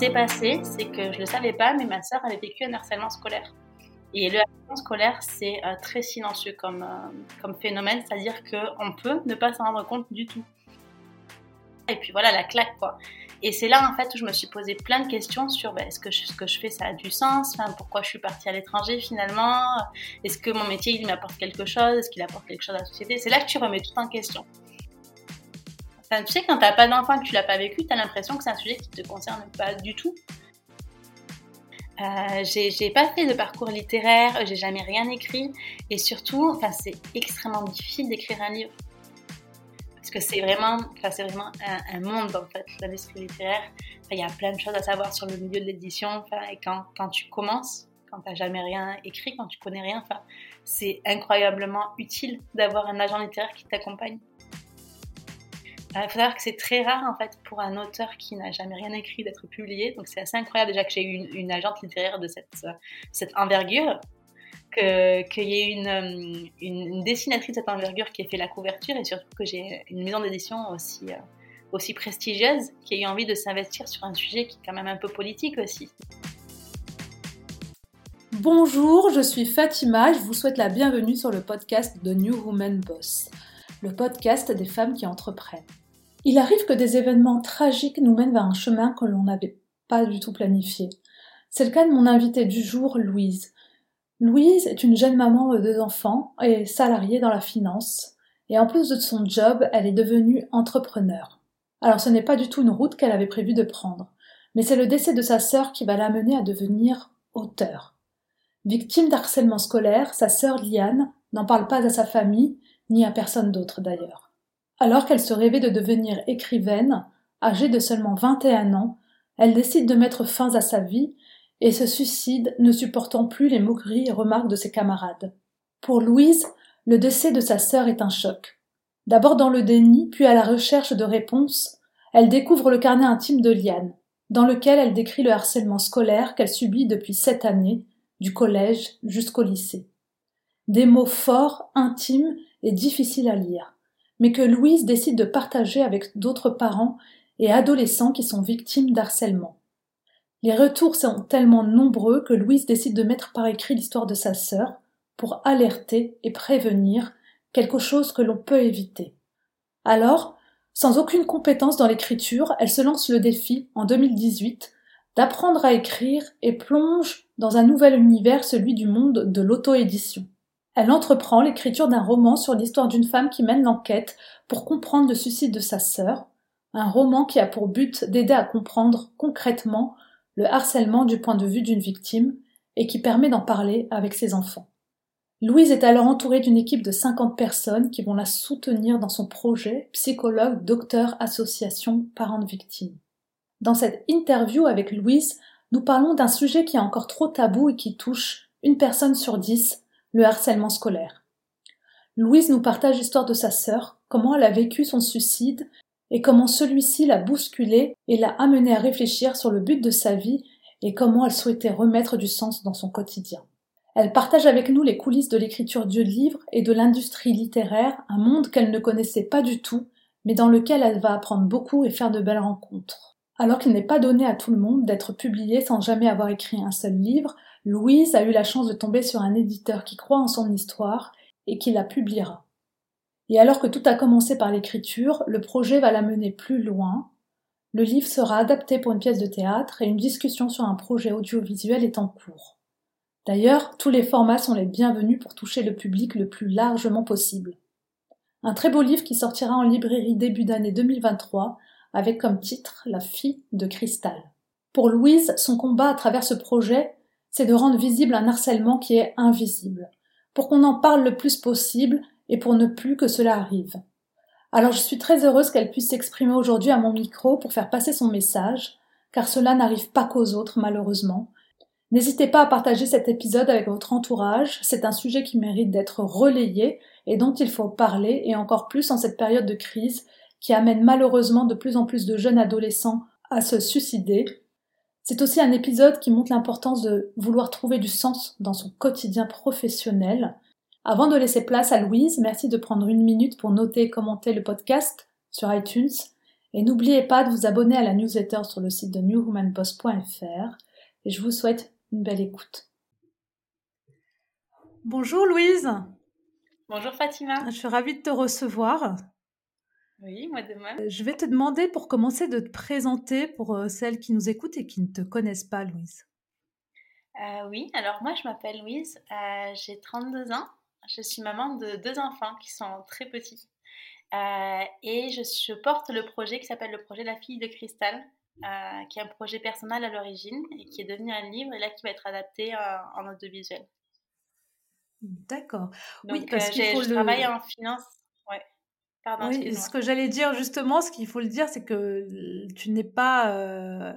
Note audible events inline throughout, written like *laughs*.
s'est passé, c'est que je le savais pas, mais ma sœur avait vécu un harcèlement scolaire. Et le harcèlement scolaire, c'est euh, très silencieux comme, euh, comme phénomène, c'est-à-dire qu'on peut ne pas s'en rendre compte du tout. Et puis voilà, la claque, quoi. Et c'est là, en fait, où je me suis posé plein de questions sur ben, est-ce que ce que je fais, ça a du sens? Pourquoi je suis partie à l'étranger, finalement? Est-ce que mon métier, il m'apporte quelque chose? Est-ce qu'il apporte quelque chose à la société? C'est là que tu remets tout en question. Enfin, tu sais, quand t'as pas d'enfant et que tu l'as pas vécu, tu as l'impression que c'est un sujet qui te concerne pas du tout. Euh, j'ai pas fait de parcours littéraire, j'ai jamais rien écrit, et surtout, enfin, c'est extrêmement difficile d'écrire un livre parce que c'est vraiment, c'est vraiment un, monde en fait, l'industrie littéraire. Il y a plein de choses à savoir sur le milieu de l'édition. Et quand, quand tu commences, quand tu n'as jamais rien écrit, quand tu connais rien, c'est incroyablement utile d'avoir un agent littéraire qui t'accompagne. Il faut savoir que c'est très rare en fait pour un auteur qui n'a jamais rien écrit d'être publié. Donc c'est assez incroyable déjà que j'ai eu une, une, agente littéraire de cette, cette envergure qu'il y ait euh, une, une, dessinatrice de cette envergure qui ait fait la couverture et surtout que j'ai une maison d'édition aussi, euh, aussi prestigieuse qui ait eu envie de s'investir sur un sujet qui est quand même un peu politique aussi. Bonjour, je suis Fatima, je vous souhaite la bienvenue sur le podcast de New Woman Boss, le podcast des femmes qui entreprennent. Il arrive que des événements tragiques nous mènent vers un chemin que l'on n'avait pas du tout planifié. C'est le cas de mon invitée du jour, Louise. Louise est une jeune maman de deux enfants et salariée dans la finance. Et en plus de son job, elle est devenue entrepreneur. Alors ce n'est pas du tout une route qu'elle avait prévu de prendre, mais c'est le décès de sa sœur qui va l'amener à devenir auteur. Victime d'harcèlement scolaire, sa sœur Liane n'en parle pas à sa famille, ni à personne d'autre d'ailleurs. Alors qu'elle se rêvait de devenir écrivaine, âgée de seulement 21 ans, elle décide de mettre fin à sa vie et se suicide, ne supportant plus les moqueries et remarques de ses camarades. Pour Louise, le décès de sa sœur est un choc. D'abord dans le déni, puis à la recherche de réponses, elle découvre le carnet intime de Liane, dans lequel elle décrit le harcèlement scolaire qu'elle subit depuis sept années, du collège jusqu'au lycée. Des mots forts, intimes et difficiles à lire, mais que Louise décide de partager avec d'autres parents et adolescents qui sont victimes d'harcèlement. Les retours sont tellement nombreux que Louise décide de mettre par écrit l'histoire de sa sœur pour alerter et prévenir quelque chose que l'on peut éviter. Alors, sans aucune compétence dans l'écriture, elle se lance le défi, en 2018, d'apprendre à écrire et plonge dans un nouvel univers, celui du monde de l'auto-édition. Elle entreprend l'écriture d'un roman sur l'histoire d'une femme qui mène l'enquête pour comprendre le suicide de sa sœur, un roman qui a pour but d'aider à comprendre concrètement le harcèlement du point de vue d'une victime et qui permet d'en parler avec ses enfants. Louise est alors entourée d'une équipe de 50 personnes qui vont la soutenir dans son projet psychologue, docteur, association, parents de victimes. Dans cette interview avec Louise, nous parlons d'un sujet qui est encore trop tabou et qui touche une personne sur dix, le harcèlement scolaire. Louise nous partage l'histoire de sa sœur, comment elle a vécu son suicide et comment celui-ci l'a bousculée et l'a amenée à réfléchir sur le but de sa vie et comment elle souhaitait remettre du sens dans son quotidien. Elle partage avec nous les coulisses de l'écriture du livre et de l'industrie littéraire, un monde qu'elle ne connaissait pas du tout, mais dans lequel elle va apprendre beaucoup et faire de belles rencontres. Alors qu'il n'est pas donné à tout le monde d'être publié sans jamais avoir écrit un seul livre, Louise a eu la chance de tomber sur un éditeur qui croit en son histoire et qui la publiera. Et alors que tout a commencé par l'écriture, le projet va la mener plus loin. Le livre sera adapté pour une pièce de théâtre et une discussion sur un projet audiovisuel est en cours. D'ailleurs, tous les formats sont les bienvenus pour toucher le public le plus largement possible. Un très beau livre qui sortira en librairie début d'année 2023 avec comme titre La fille de cristal. Pour Louise, son combat à travers ce projet, c'est de rendre visible un harcèlement qui est invisible, pour qu'on en parle le plus possible et pour ne plus que cela arrive. Alors je suis très heureuse qu'elle puisse s'exprimer aujourd'hui à mon micro pour faire passer son message, car cela n'arrive pas qu'aux autres malheureusement. N'hésitez pas à partager cet épisode avec votre entourage, c'est un sujet qui mérite d'être relayé et dont il faut parler, et encore plus en cette période de crise qui amène malheureusement de plus en plus de jeunes adolescents à se suicider. C'est aussi un épisode qui montre l'importance de vouloir trouver du sens dans son quotidien professionnel, avant de laisser place à Louise, merci de prendre une minute pour noter et commenter le podcast sur iTunes Et n'oubliez pas de vous abonner à la newsletter sur le site de newwomanpost.fr et je vous souhaite une belle écoute. Bonjour Louise. Bonjour Fatima. Je suis ravie de te recevoir. Oui, moi de même. Euh, je vais te demander pour commencer de te présenter pour euh, celles qui nous écoutent et qui ne te connaissent pas, Louise. Euh, oui, alors moi je m'appelle Louise, j'ai 32 ans, je suis maman de deux enfants qui sont très petits. et je, porte le projet qui s'appelle le projet La fille de cristal, qui est un projet personnel à l'origine et qui est devenu un livre et là qui va être adapté en audiovisuel. D'accord. Oui, parce que je travaille en finance. Ouais. Oui, ce que j'allais dire justement, ce qu'il faut le dire, c'est que tu n'es pas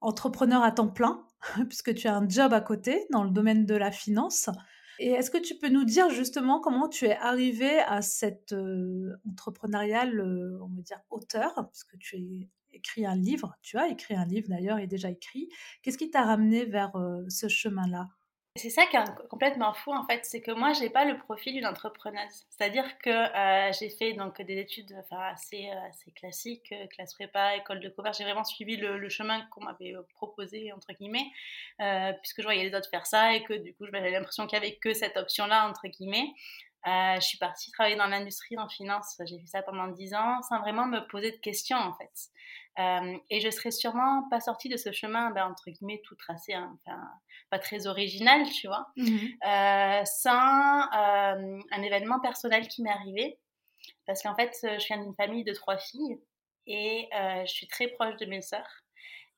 entrepreneur à temps plein, *laughs* puisque tu as un job à côté dans le domaine de la finance. Et est-ce que tu peux nous dire justement comment tu es arrivé à cet entrepreneurial, on va dire, auteur, puisque tu as écrit un livre, tu as écrit un livre d'ailleurs, et déjà écrit. Qu'est-ce qui t'a ramené vers ce chemin-là? C'est ça qui est complètement fou en fait, c'est que moi j'ai pas le profil d'une entrepreneuse. C'est-à-dire que euh, j'ai fait donc des études euh, assez classiques, euh, classe prépa, école de commerce. J'ai vraiment suivi le, chemin qu'on m'avait proposé entre guillemets, puisque je voyais les autres faire ça et que du coup j'avais l'impression qu'il y avait que cette option-là entre guillemets. Je suis partie travailler dans l'industrie, en finance. J'ai fait ça pendant 10 ans sans vraiment me poser de questions en fait. Euh, et je serais sûrement pas sortie de ce chemin, ben, entre guillemets, tout tracé, hein, enfin, pas très original, tu vois, mmh euh, sans euh, un événement personnel qui m'est arrivé. Parce qu'en fait, je viens d'une famille de trois filles et je suis très proche de mes sœurs.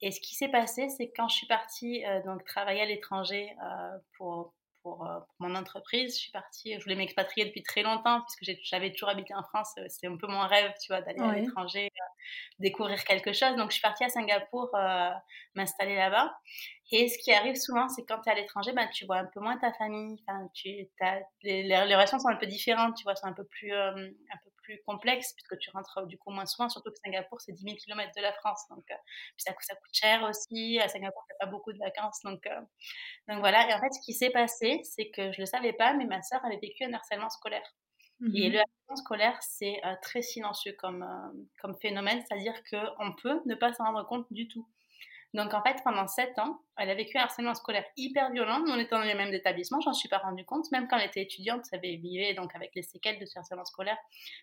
Et ce qui s'est passé, c'est que quand je suis partie donc travailler à l'étranger pour, pour, mon entreprise. Je suis partie, je voulais m'expatrier depuis très longtemps puisque j'avais toujours habité en France. C'était un peu mon rêve, tu vois, d'aller à l'étranger, découvrir quelque chose. Donc, je suis partie à Singapour m'installer là-bas. Et ce qui arrive souvent, c'est quand tu es à l'étranger, ben, tu vois un peu moins ta famille. Enfin, tu, les, les, relations sont un peu différentes, tu vois, sont un peu plus, un peu plus complexes puisque tu rentres du coup moins souvent, surtout que Singapour, c'est 10 000 km de la France. Donc, puis ça, ça, coûte cher aussi. À Singapour, tu pas beaucoup de vacances. Donc, donc voilà. Et en fait, ce qui s'est passé, c'est que je le savais pas, mais ma sœur avait vécu un harcèlement scolaire. Et mmh le harcèlement scolaire, c'est très silencieux comme, comme phénomène, c'est-à-dire qu'on peut ne pas s'en rendre compte du tout. Donc en fait, pendant sept ans, elle a vécu un harcèlement scolaire hyper violent. Nous, on était dans les mêmes établissements, j'en suis pas rendu compte. Même quand elle était étudiante, ça avait vivait donc avec les séquelles de ce harcèlement scolaire.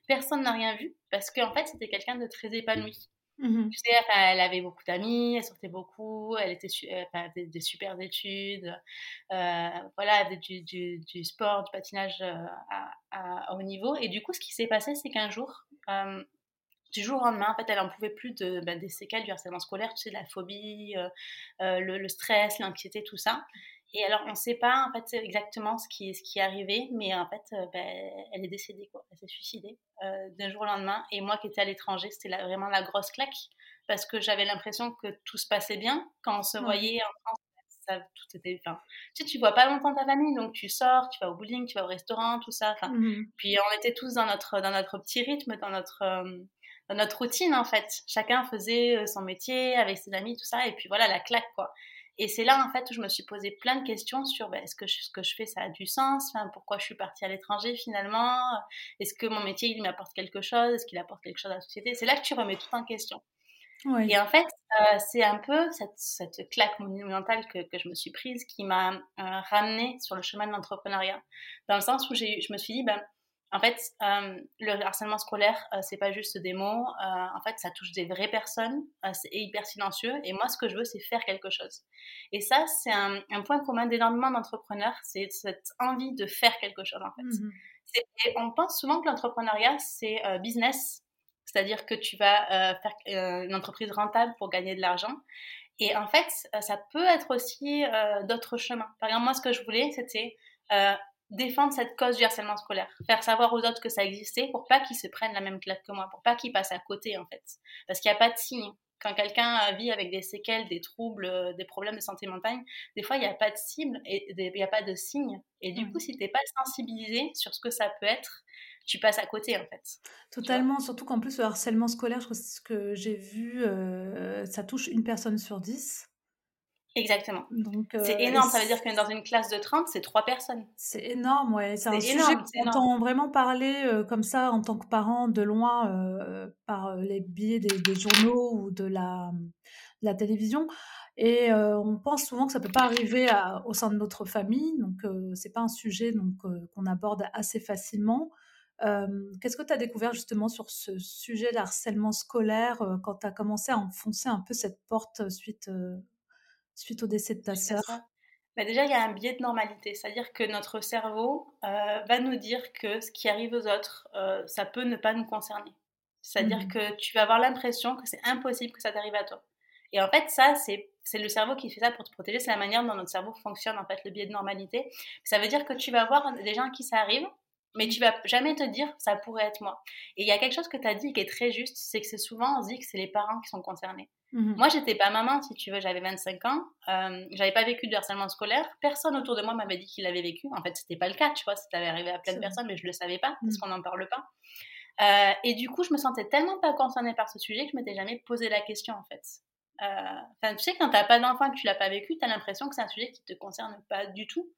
Personne n'a rien vu parce qu'en fait, c'était quelqu'un de très épanoui. Mmh tu sais, elle avait beaucoup d'amis, elle sortait beaucoup, elle était enfin, des, des super études, euh, voilà, du, du, du, sport, du patinage euh, à, à, haut niveau. Et du coup, ce qui s'est passé, c'est qu'un jour, euh, du jour au lendemain, en fait, elle n'en pouvait plus de, ben, des séquelles du harcèlement scolaire, tu sais, de la phobie, euh, euh, le, stress, l'anxiété, tout ça. Et alors, on ne sait pas en fait exactement ce qui, ce qui est arrivé, mais en fait, euh, ben, elle est décédée, quoi. Elle s'est suicidée d'un jour au lendemain. Et moi qui étais à l'étranger, c'était vraiment la grosse claque, parce que j'avais l'impression que tout se passait bien quand on se voyait en France. Ça, tout était, enfin, tu sais, tu vois pas longtemps ta famille, donc tu sors, tu vas au bowling, tu vas au restaurant, tout ça. Mmh puis on était tous dans notre, dans notre petit rythme, dans notre, notre routine en fait. Chacun faisait euh, son métier avec ses amis, tout ça, et puis voilà la claque quoi. Et c'est là en fait où je me suis posé plein de questions sur ben, est-ce que ce que je fais ça a du sens, enfin, pourquoi je suis partie à l'étranger finalement, est-ce que mon métier il m'apporte quelque chose, est-ce qu'il apporte quelque chose à la société? C'est là que tu remets tout en question. Et en fait, euh, c'est un peu cette, cette, claque monumentale que, que, je me suis prise qui m'a euh, ramenée sur le chemin de l'entrepreneuriat. Dans le sens où je me suis dit, ben, en fait, euh, le harcèlement scolaire, euh, c'est pas juste des mots. Euh, en fait, ça touche des vraies personnes. c'est hyper silencieux. Et moi, ce que je veux, c'est faire quelque chose. Et ça, c'est un, point commun d'énormément d'entrepreneurs. C'est cette envie de faire quelque chose, en fait. Mmh on pense souvent que l'entrepreneuriat, c'est business. C'est-à-dire que tu vas faire une entreprise rentable pour gagner de l'argent. Et en fait, ça peut être aussi d'autres chemins. Par exemple, moi, ce que je voulais, c'était défendre cette cause du harcèlement scolaire, faire savoir aux autres que ça existait pour pas qu'ils se prennent la même claque que moi, pour pas qu'ils passent à côté en fait. Parce qu'il n'y a pas de signe. Quand quelqu'un vit avec des séquelles, des troubles, euh, des problèmes de santé mentale, des fois il n'y a pas de cible et il n'y a pas de signe. Et du mmh. coup, si tu n'es pas sensibilisé sur ce que ça peut être, tu passes à côté en fait. Totalement, surtout qu'en plus le harcèlement scolaire, je crois que ce que j'ai vu, euh, ça touche une personne sur dix. Exactement. Donc, c'est énorme, ça veut dire que dans une classe de 30, c'est trois personnes. C'est énorme, ouais. C'est un sujet qu'on entend vraiment parler comme ça en tant que parent de loin par les biais des, journaux ou de la, la télévision. Et on pense souvent que ça peut pas arriver au sein de notre famille, donc c'est pas un sujet donc qu'on aborde assez facilement. Qu'est-ce que tu as découvert justement sur ce sujet d'harcèlement scolaire quand tu as commencé à enfoncer un peu cette porte suite, suite au décès de ta sœur? bah déjà, il y a un biais de normalité, c'est-à-dire que notre cerveau va nous dire que ce qui arrive aux autres, ça peut ne pas nous concerner. C'est-à-dire mmh que tu vas avoir l'impression que c'est impossible que ça t'arrive à toi. Et en fait, ça, c'est c'est le cerveau qui fait ça pour te protéger. C'est la manière dont notre cerveau fonctionne, en fait, le biais de normalité. Ça veut dire que tu vas voir des gens qui ça arrive, mais tu vas jamais te dire ça pourrait être moi. Et il y a quelque chose que tu as dit qui est très juste, c'est que c'est souvent on se dit que c'est les parents qui sont concernés. Mmh moi, j'étais pas maman, si tu veux, j'avais 25 ans, euh, j'avais pas vécu de harcèlement scolaire, personne autour de moi m'avait dit qu'il avait vécu. En fait, c'était pas le cas, tu vois, c'était arrivé à plein de personnes, mais je le savais pas parce mmh. qu'on n'en parle pas. Euh, et du coup, je me sentais tellement pas concernée par ce sujet que je m'étais jamais posé la question en fait. Euh, tu sais, quand t'as pas d'enfant que tu l'as pas vécu, tu as l'impression que c'est un sujet qui te concerne pas du tout.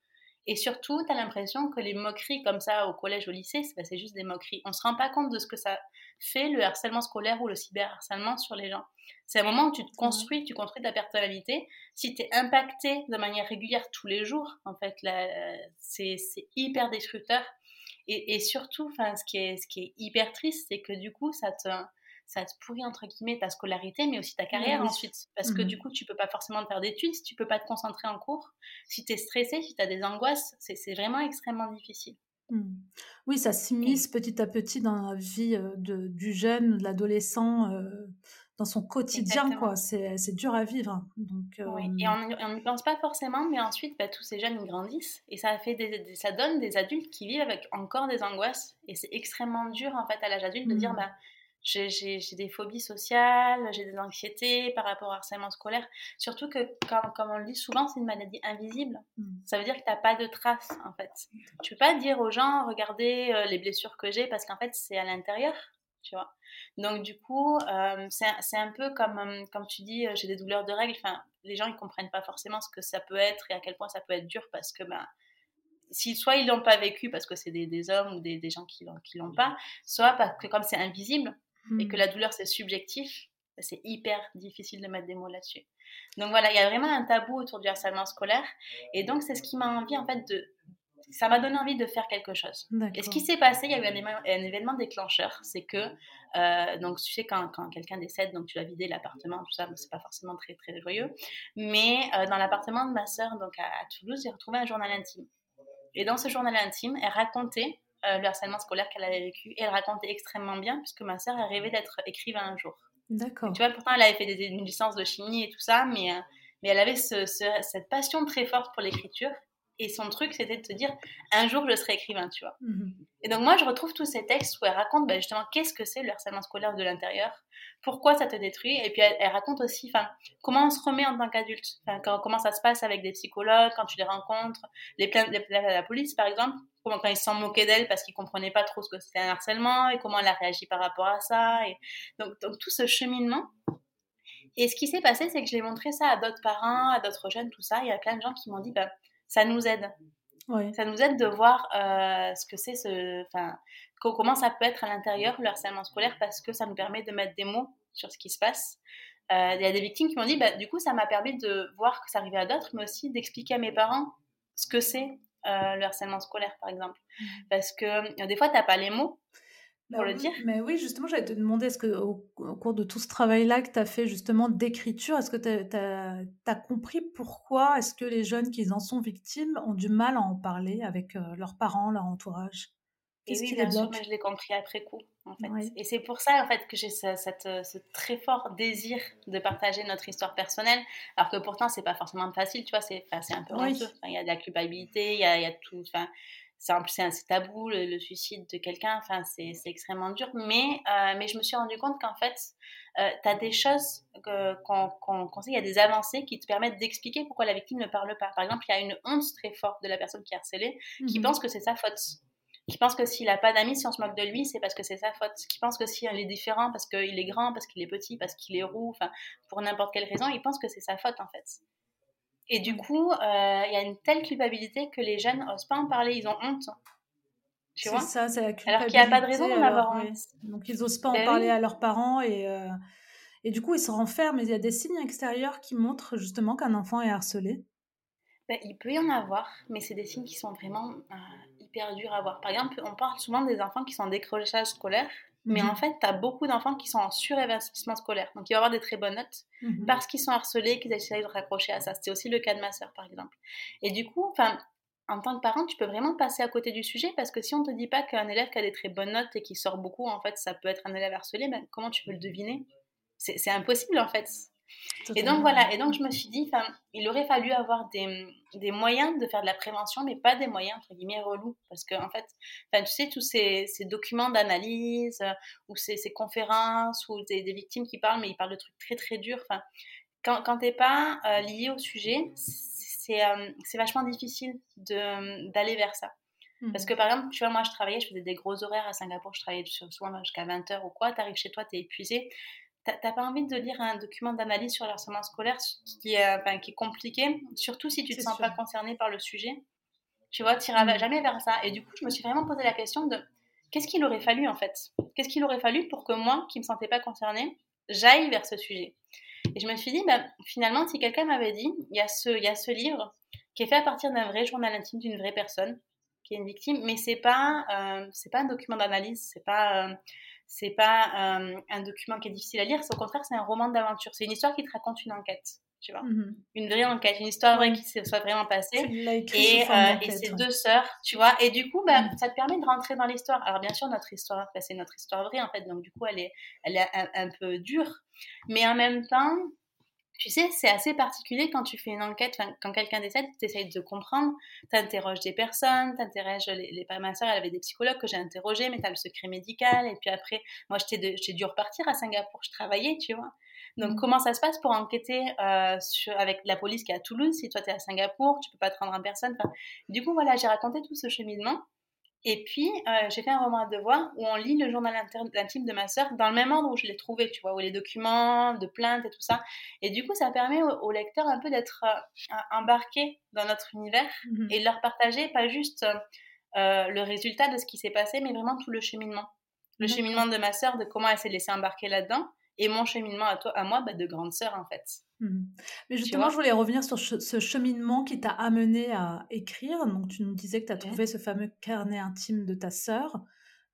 Et surtout, tu as l'impression que les moqueries comme ça au collège, au lycée, c'est juste des moqueries. On se rend pas compte de ce que ça fait, le harcèlement scolaire ou le cyberharcèlement sur les gens. C'est un moment où tu te construis, tu construis ta personnalité. Si tu es impacté de manière régulière tous les jours, en fait, c'est hyper destructeur. Et, et surtout, ce qui, est, ce qui est hyper triste, c'est que du coup, ça te ça te pourrit entre guillemets ta scolarité, mais aussi ta carrière ensuite. Parce que mmh du coup, tu peux pas forcément faire d'études, si tu peux pas te concentrer en cours, si tu es stressé, si tu as des angoisses, c'est vraiment extrêmement difficile. Mmh. Oui, ça s'immisce petit à petit dans la vie de, du jeune, de l'adolescent, euh, dans son quotidien, quoi. C'est dur à vivre. Hein. Donc, oui. Et euh, on n'y pense pas forcément, mais ensuite, bah, tous ces jeunes, ils grandissent et ça, fait des, ça donne des adultes qui vivent avec encore des angoisses. Et c'est extrêmement dur, en fait, à l'âge adulte de dire, mmh. bah, j'ai des phobies sociales, j'ai des anxiétés par rapport au harcèlement scolaire. Surtout que, comme, comme on le dit souvent, c'est une maladie invisible. Mmh. Ça veut dire que tu n'as pas de traces, en fait. Tu peux pas dire aux gens, regardez euh, les blessures que j'ai, parce qu'en fait, c'est à l'intérieur, tu vois. Donc, du coup, euh, c'est un peu comme, euh, comme tu dis, j'ai des douleurs de règles. Enfin, les gens, ils comprennent pas forcément ce que ça peut être et à quel point ça peut être dur, parce que, ben, si, soit ils l'ont pas vécu parce que c'est des, des, hommes ou des, des gens qui l'ont pas, soit parce que comme c'est invisible, et que mmh. la douleur c'est subjectif, bah, c'est hyper difficile de mettre des mots là-dessus. Donc voilà, il y a vraiment un tabou autour du harcèlement scolaire. Et donc c'est ce qui m'a envie en fait de... Ça m'a donné envie de faire quelque chose. Et ce qui s'est passé, il y a eu un, événement déclencheur, c'est que, euh, donc tu sais, quand, quand quelqu'un décède, donc tu vas vider l'appartement, tout ça, c'est pas forcément très très joyeux. Mais euh, dans l'appartement de ma sœur, donc à, à Toulouse, j'ai retrouvé un journal intime. Et dans ce journal intime, elle racontait euh, le harcèlement scolaire qu'elle avait vécu. Et elle racontait extrêmement bien, puisque ma sœur, a rêvé d'être écrivain un jour. D'accord. Tu vois, pourtant, elle avait fait des, une licence de chimie et tout ça, mais, euh, mais elle avait cette passion très forte pour l'écriture. Et son truc, c'était de te dire, un jour, je serai écrivain, tu vois. Mhm. Et donc, moi, je retrouve tous ces textes où elle raconte bah, justement qu'est-ce que c'est le harcèlement scolaire de l'intérieur, pourquoi ça te détruit, et puis elle, raconte aussi comment on se remet en tant qu'adulte, comment ça se passe avec des psychologues, quand tu les rencontres, les plaintes, les plaintes à la police, par exemple, comment quand ils se sont moqués d'elle parce qu'ils comprenaient pas trop ce que c'était un harcèlement, et comment elle a réagi par rapport à ça. Et donc, donc tout ce cheminement. Et ce qui s'est passé, c'est que je l'ai montré ça à d'autres parents, à d'autres jeunes, tout ça. Il y a plein de gens qui m'ont dit, bah, ça nous aide. Ça nous aide de voir euh, ce que c'est, ce, enfin, comment ça peut être à l'intérieur le harcèlement scolaire parce que ça nous permet de mettre des mots sur ce qui se passe. Euh, il y a des victimes qui m'ont dit, bah, du coup, ça m'a permis de voir que ça arrivait à d'autres, mais aussi d'expliquer à mes parents ce que c'est euh, le harcèlement scolaire, par exemple. Mmh. Parce que des fois, tu n'as pas les mots pour le dire. Mais oui, justement, j'allais te demander, est-ce qu'au au cours de tout ce travail-là que tu as fait justement d'écriture, est-ce que tu as, compris pourquoi est-ce que les jeunes qui en sont victimes ont du mal à en parler avec euh, leurs parents, leur entourage? Qu'est-ce qui les bloque? Je l'ai compris après coup, en fait. Et c'est pour ça, en fait, que j'ai ce, ce, très fort désir de partager notre histoire personnelle, alors que pourtant, c'est pas forcément facile, tu vois, c'est un peu Il y a de la culpabilité, il y a, il y a tout c'est un tabou le, suicide de quelqu'un enfin c'est extrêmement dur mais euh, mais je me suis rendu compte qu'en fait euh, tu as des choses qu'on sait il y a des avancées qui te permettent d'expliquer pourquoi la victime ne parle pas par exemple il y a une honte très forte de la personne qui est harcelée qui mmh pense que c'est sa faute qui pense que s'il n'a pas d'amis, si on se moque de lui, c'est parce que c'est sa faute. Qui pense que s'il est différent parce qu'il est grand, parce qu'il est petit, parce qu'il est roux, enfin, pour n'importe quelle raison, il pense que c'est sa faute en fait. Et du coup, il y a une telle culpabilité que les jeunes n'osent pas en parler, ils ont honte. Tu vois? ça, c'est la culpabilité. Alors qu'il n'y a pas de raison d'en avoir honte. Donc ils n'osent pas en ben parler à leurs parents et, et du coup ils se renferment. Il y a des signes extérieurs qui montrent justement qu'un enfant est harcelé. Ben, il peut y en avoir, mais c'est des signes qui sont vraiment hyper durs à voir. Par exemple, on parle souvent des enfants qui sont en décrochage scolaire mais en mhm. fait, tu as beaucoup d'enfants qui sont en surinvestissement scolaire. Donc, ils vont avoir des très bonnes notes mhm. parce qu'ils sont harcelés, qu'ils essayent de raccrocher à ça. C'était aussi le cas de ma sœur, par exemple. Et du coup, en tant que parent, tu peux vraiment passer à côté du sujet parce que si on ne te dit pas qu'un élève qui a des très bonnes notes et qui sort beaucoup, en fait, ça peut être un élève harcelé, ben, comment tu peux le deviner? C'est impossible, en fait. Et donc voilà, et donc je me suis dit, il aurait fallu avoir des, des, moyens de faire de la prévention, mais pas des moyens entre guillemets relous, parce que en fait, tu sais tous ces, ces documents d'analyse euh, ou ces, ces, conférences ou des, des, victimes qui parlent, mais ils parlent de trucs très très durs. Enfin, quand, quand t'es pas euh, lié au sujet, c'est euh, vachement difficile d'aller vers ça. Parce mmh. que par exemple, tu vois, moi je travaillais, je faisais des gros horaires à Singapour, je travaillais souvent jusqu'à 20h ou quoi, tu arrives chez toi, tu es épuisé, T'as pas envie de lire un document d'analyse sur le harcèlement scolaire qui est, qui est compliqué, surtout si tu te sens pas concerné par le sujet. Tu vois, tu n'iras mm. jamais vers ça. Et du coup, je me suis vraiment posé la question de qu'est-ce qu'il aurait fallu en fait? Qu'est-ce qu'il aurait fallu pour que moi, qui ne me sentais pas concernée, j'aille vers ce sujet? Et je me suis dit, bah, finalement, si quelqu'un m'avait dit, il y, a ce, y a ce livre qui est fait à partir d'un vrai journal intime d'une vraie personne qui est une victime, mais c'est pas, euh, c'est pas un document d'analyse, c'est pas. Euh, c'est pas euh, un document qui est difficile à lire, au contraire, c'est un roman d'aventure. C'est une histoire qui te raconte une enquête, tu vois. Mhm. Une vraie enquête, une histoire vraie qui se soit vraiment passée. Et, euh, et c'est deux sœurs, tu vois. Et du coup, bah, mhm. ça te permet de rentrer dans l'histoire. Alors, bien sûr, notre histoire, bah, c'est notre histoire vraie, en fait. Donc, du coup, elle est, elle est un peu dure. Mais en même temps, tu sais, c'est assez particulier quand tu fais une enquête, quand quelqu'un décède, tu essayes de comprendre, tu interroges des personnes, tu interroges les, les, ma soeur, elle avait des psychologues que j'ai interrogés, mais tu as le secret médical, et puis après, moi, j'ai dû repartir à Singapour, je travaillais, tu vois. Donc, mmh. comment ça se passe pour enquêter euh, sur, avec la police qui est à Toulouse? Si toi, tu es à Singapour, tu peux pas te rendre en personne. du coup, voilà, j'ai raconté tout ce cheminement. Et puis, euh, j'ai fait un roman à devoir où on lit le journal intime de ma sœur dans le même ordre où je l'ai trouvé, tu vois, où les documents de plainte et tout ça. Et du coup, ça permet au, lecteur un peu d'être euh, embarqué dans notre univers mmh et de leur partager pas juste euh, le résultat de ce qui s'est passé, mais vraiment tout le cheminement. Le cheminement de ma sœur, de comment elle s'est laissée embarquer là-dedans, et mon cheminement à, toi, à moi, bah, de grande sœur, en fait. Mmh. Mais justement, je voulais revenir sur ce cheminement qui t'a amené à écrire. Donc, tu nous disais que tu as trouvé ce fameux carnet intime de ta sœur,